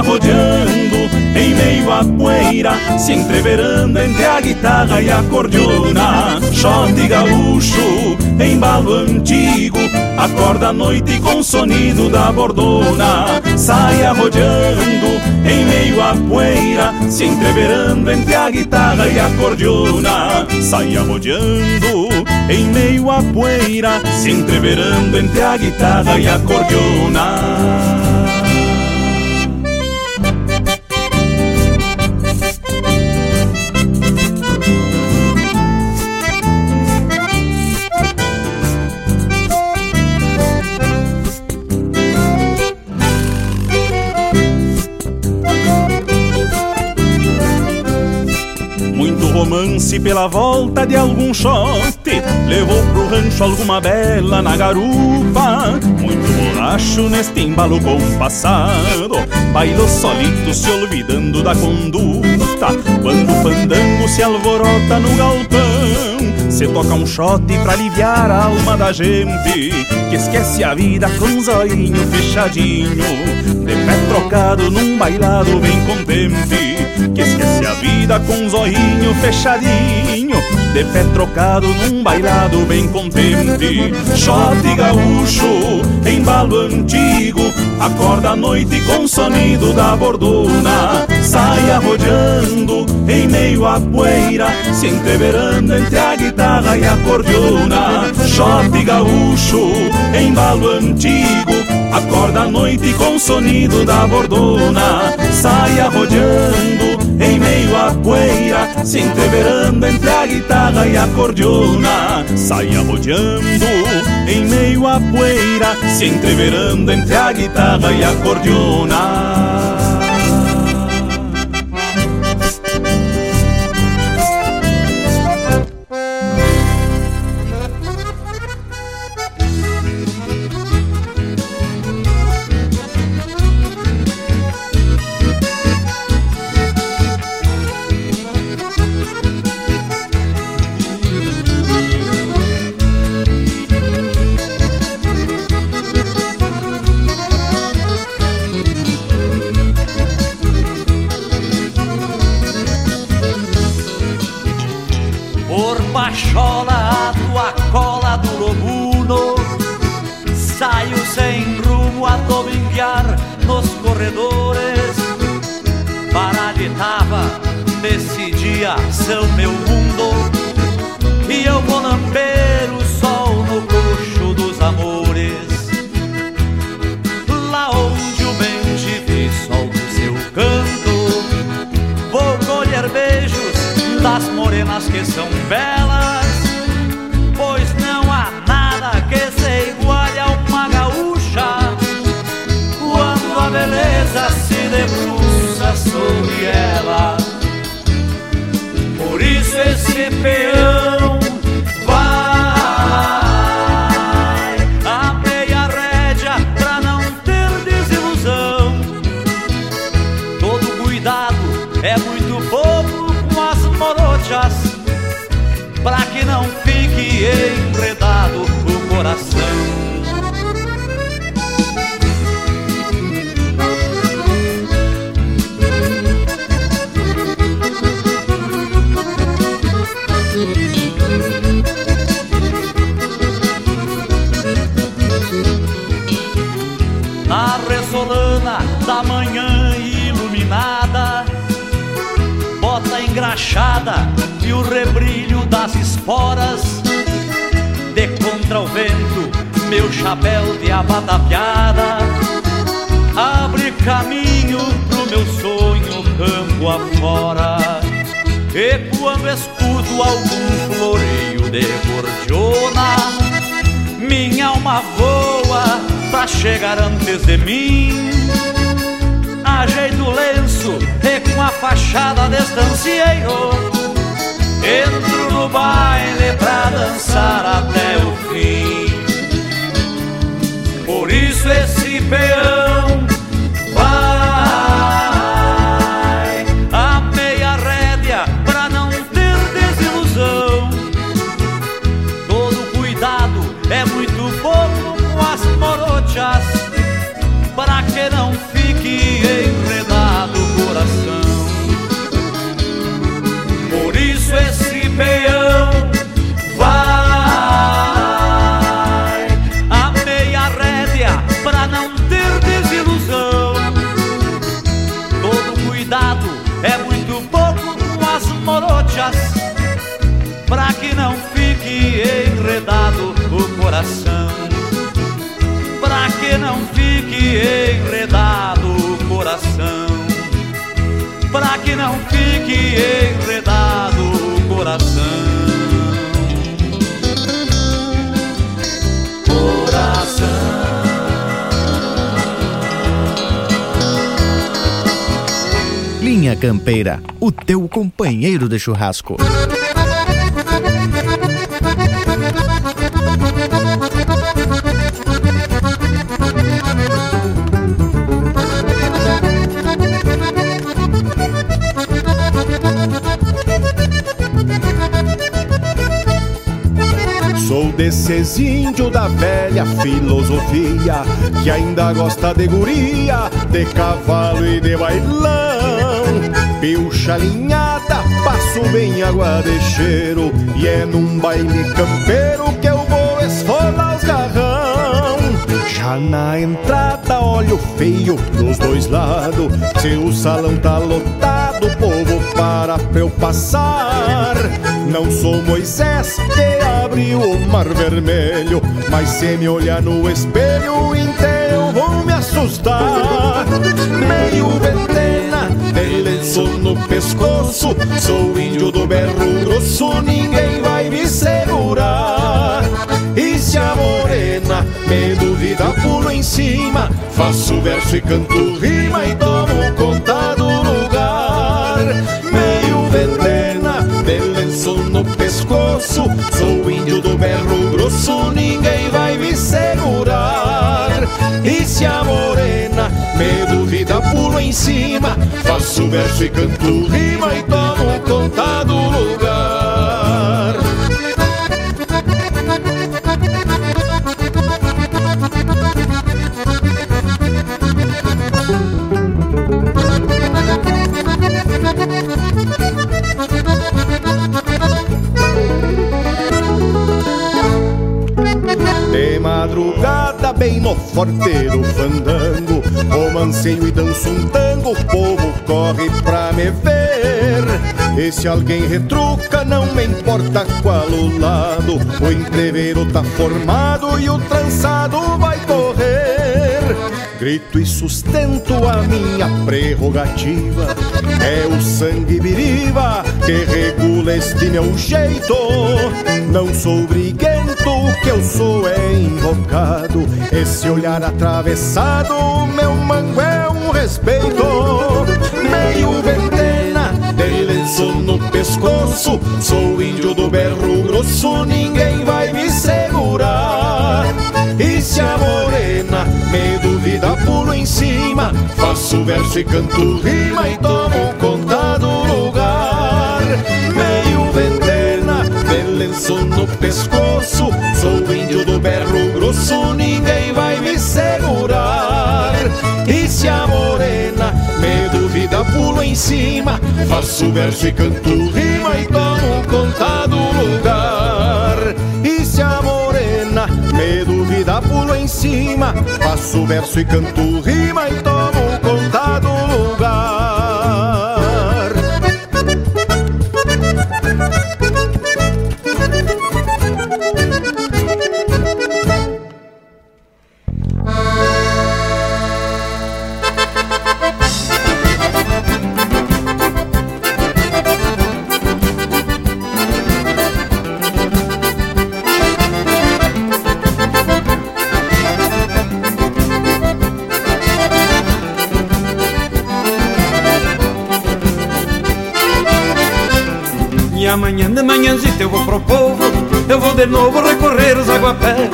Sai arrodeando em meio à poeira Se entreverando entre a guitarra e a cordiona Shot gaúcho, embalo antigo Acorda à noite com sonido da bordona. Sai arrodeando em meio à poeira Se entreverando entre a guitarra e a cordiona Sai arrodeando em meio à poeira Se entreverando entre a guitarra e a cordiona romance pela volta de algum shot Levou pro rancho alguma bela na garupa. Muito borracho neste embalo compassado Bailou solito se olvidando da conduta. Quando o fandango se alvorota no galpão Se toca um shot pra aliviar a alma da gente Que esquece a vida com um zoinho fechadinho De pé trocado num bailado bem contente Que esquece a vida com um zoinho fechadinho De pé trocado num bailado bem contente. Shot gaúcho, embalo antigo Acorda à noite com o sonido da bordona Sai arrodeando em meio à poeira Se entreverando entre a guitarra e a cordiona. Shot gaúcho, embalo antigo Acorda à noite com o sonido da bordona Sai arrodeando em meio à poeira, se entreverando entre a guitarra e a cordiona. Saia rodeando em meio à poeira, se entreverando entre a guitarra e a cordiona. gauchada de estancieiro. Entro no baile pra dançar até o fim. enredado o coração, pra que não fique enredado o coração. Coração. Linha Campeira, o teu companheiro de churrasco. desses índio da velha filosofia que ainda gosta de guria, de cavalo e de bailão. Pilcha linhada, passo bem água de cheiro e é num baile campeiro que eu vou esfolar os garrão. Já na entrada, olho feio dos dois lados, se o salão tá lotado, o povo para pra eu passar. Não sou Moisés que abriu o mar vermelho, mas se me olhar no espelho inteiro vou me assustar. Meio ventena, de lenço no pescoço, sou índio do berro grosso, ninguém vai me segurar. E se a morena me duvida, pulo em cima, faço verso e canto rima e dou ninguém vai me segurar. E se a morena me duvida, pulo em cima. Faço verso e canto rima e tomo forteiro fandango, romanceio e danço um tango, o povo corre pra me ver. E se alguém retruca, não me importa qual o lado, o entreveiro tá formado e o trançado vai correr. Grito e sustento a minha prerrogativa, é o sangue biriva que regula este meu jeito. Não sou briguento, o que eu sou é invocado. Esse olhar atravessado, meu mango é um respeito. Meio ventena, de lenço no pescoço. Sou índio do berro grosso, ninguém vai me segurar. E se a morena me duvida, pulo em cima. Faço verso e canto rima e tomo conta do lugar. Meio ventena, lenço no pescoço. Sou índio do berro grosso, ninguém vai me segurar. E se a morena me duvida, pulo em cima. Faço verso e canto rima e tomo conta do lugar. E se a morena me duvida, pulo em cima. Faço verso e canto rima e tomo de novo recorrer os aguapés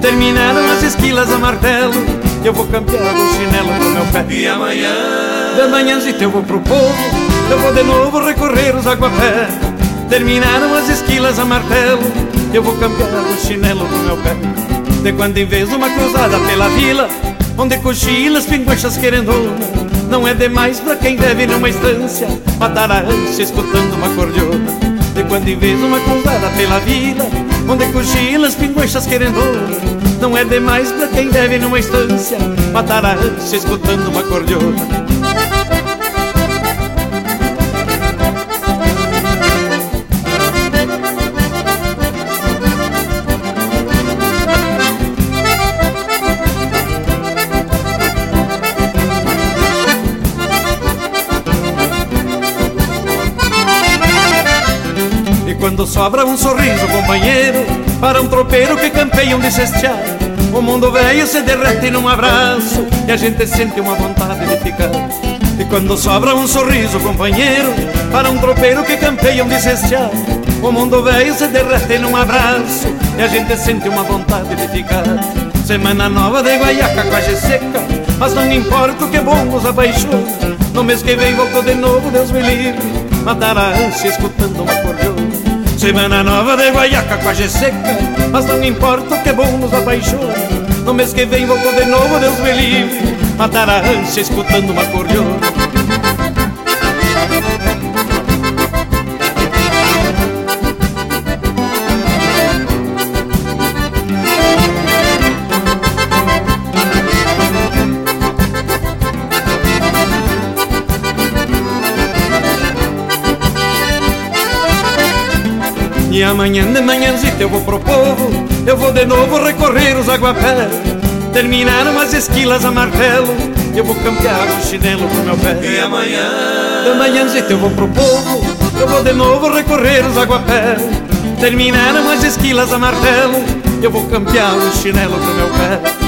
Terminaram as esquilas a martelo Eu vou campear o chinelo pro meu pé. E amanhã? De manhãzita eu vou pro povo Eu vou de novo recorrer os aguapés Terminaram as esquilas a martelo Eu vou campear o chinelo pro meu pé. De quando em vez uma cruzada pela vila Onde cochilas, pinguachas querendona Não é demais pra quem deve numa estância Matar a ânsia escutando uma cordiona. De quando em vez uma cruzada pela vila Onde cochilas, pinguachas querendona Não é demais pra quem deve numa estância Matar a ânsia escutando uma cordiona sobra um sorriso, companheiro, para um tropeiro que campeia um de cestear, o mundo velho se derrete num abraço e a gente sente uma vontade de ficar. E quando sobra um sorriso, companheiro, para um tropeiro que campeia um de cestear, o mundo velho se derrete num abraço e a gente sente uma vontade de ficar. Semana nova de guaiaca, quase seca, mas não importa o que bom nos apaixona. No mês que vem volto de novo, Deus me livre, matar a ânsia escutando uma cordiona. Semana nova de guaiaca, quase seca, mas não importa o que bom nos apaixona. No mês que vem volto de novo, Deus me livre, matar a ânsia escutando uma cordiona. E amanhã de manhãzita eu vou pro povo Eu vou de novo recorrer os aguapés Terminaram as esquilas a martelo Eu vou campear o chinelo pro meu pé E amanhã De Amanhãzita eu vou pro povo, eu vou de novo recorrer os aguapés. Terminaram as esquilas a martelo, eu vou campear o chinelo pro meu pé.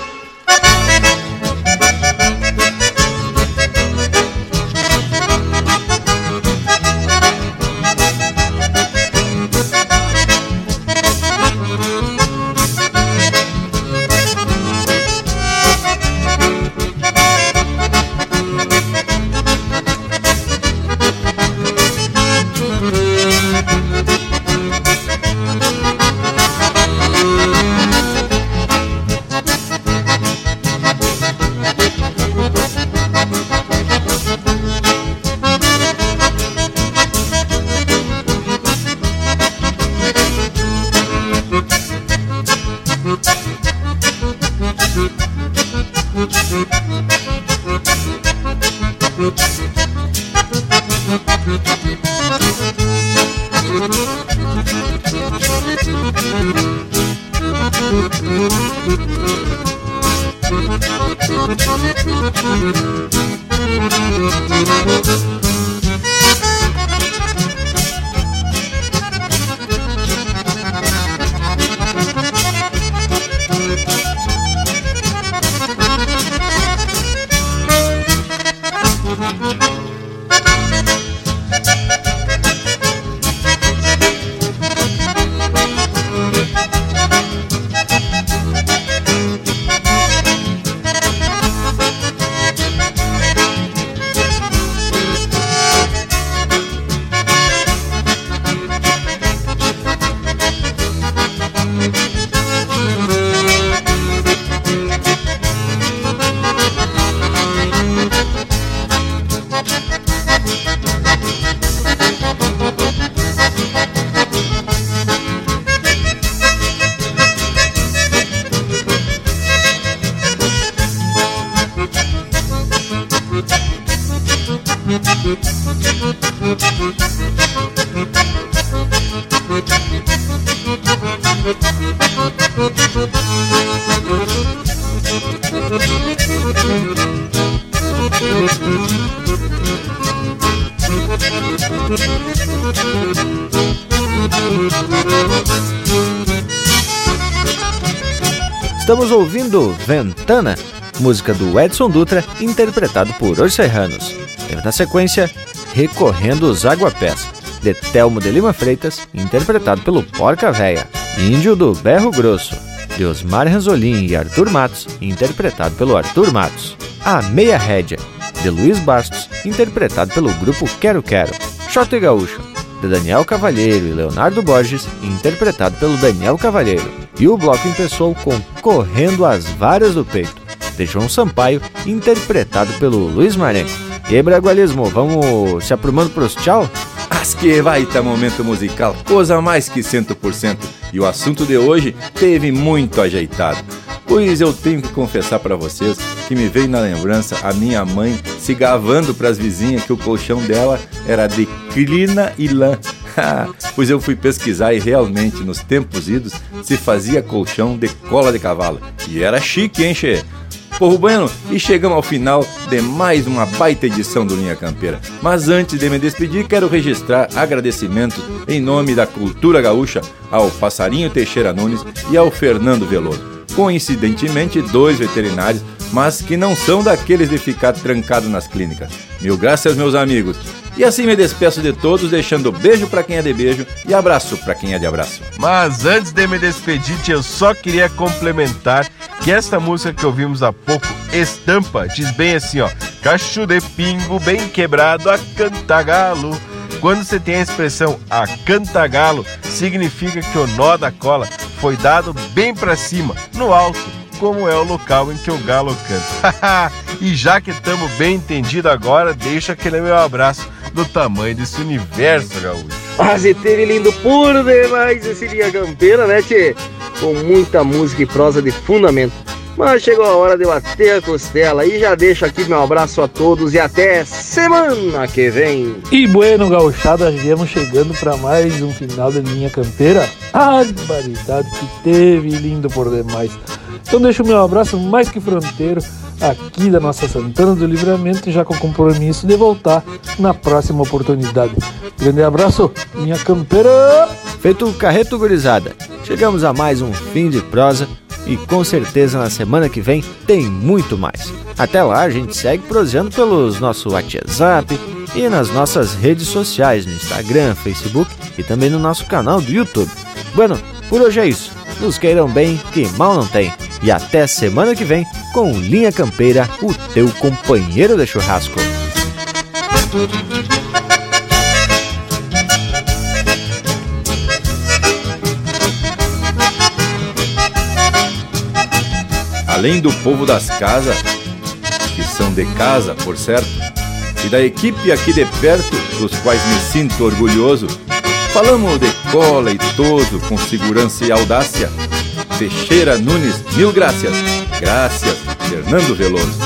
Estamos ouvindo Ventana, música do Edson Dutra, interpretado por Os Serranos. Na sequência Recorrendo os Aguapés, de Telmo de Lima Freitas, interpretado pelo Porca Véia. Índio do Berro Grosso, de Osmar Ranzolin e Arthur Matos, interpretado pelo Arthur Matos. A Meia Rédia, de Luiz Bastos, interpretado pelo grupo Quero Quero. Shot Gaúcho, de Daniel Cavalheiro e Leonardo Borges, interpretado pelo Daniel Cavalheiro. E o bloco empeçou com Correndo as Varas do Peito, de João Sampaio, interpretado pelo Luiz Marenco. E Bragualismo, vamos se aprumando pros tchau? As que vai tá momento musical, coisa mais que 100%. E o assunto de hoje teve muito ajeitado. Pois eu tenho que confessar para vocês que me veio na lembrança a minha mãe se gavando para as vizinhas que o colchão dela era de crina e lã. pois eu fui pesquisar e realmente nos tempos idos se fazia colchão de cola de cavalo. E era chique, hein, che? Porro Bueno, e chegamos ao final de mais uma baita edição do Linha Campeira. Mas antes de me despedir, quero registrar agradecimentos em nome da cultura gaúcha ao Passarinho Teixeira Nunes e ao Fernando Veloso. Coincidentemente, dois veterinários, mas que não são daqueles de ficar trancado nas clínicas. Mil graças, meus amigos. E assim me despeço de todos, deixando beijo para quem é de beijo e abraço para quem é de abraço. Mas antes de me despedir, eu só queria complementar que esta música que ouvimos há pouco, Estampa, diz bem assim, ó: Cacho de pingo bem quebrado a cantagalo. Quando você tem a expressão a cantagalo, significa que o nó da cola foi dado bem para cima, no alto, como é o local em que o galo canta. e já que estamos bem entendido agora, deixa aquele meu abraço do tamanho desse universo, gaúcho. Mas teve lindo por demais esse Linha Campeira, né, tchê? Com muita música e prosa de fundamento. Mas chegou a hora de bater a costela e já deixo aqui meu abraço a todos e até semana que vem. E bueno, gauchada, viemos chegando para mais um final de linha campeira. A barbaridade que teve, lindo por demais. Então deixo o meu abraço mais que fronteiro aqui da nossa Santana do Livramento, já com o compromisso de voltar na próxima oportunidade. Grande abraço, minha campeira! Feito o carreto gurizada, chegamos a mais um fim de prosa e com certeza na semana que vem tem muito mais. Até lá a gente segue proseando pelos nosso WhatsApp e nas nossas redes sociais, no Instagram, Facebook e também no nosso canal do YouTube. Bueno, por hoje é isso. Nos queiram bem, que mal não tem. E até semana que vem com Linha Campeira, o teu companheiro de churrasco. Além do povo das casas, que são de casa, por certo, e da equipe aqui de perto, dos quais me sinto orgulhoso, falamos de cola e toso com segurança e audácia. Teixeira Nunes, mil graças. Graças, Fernando Veloso.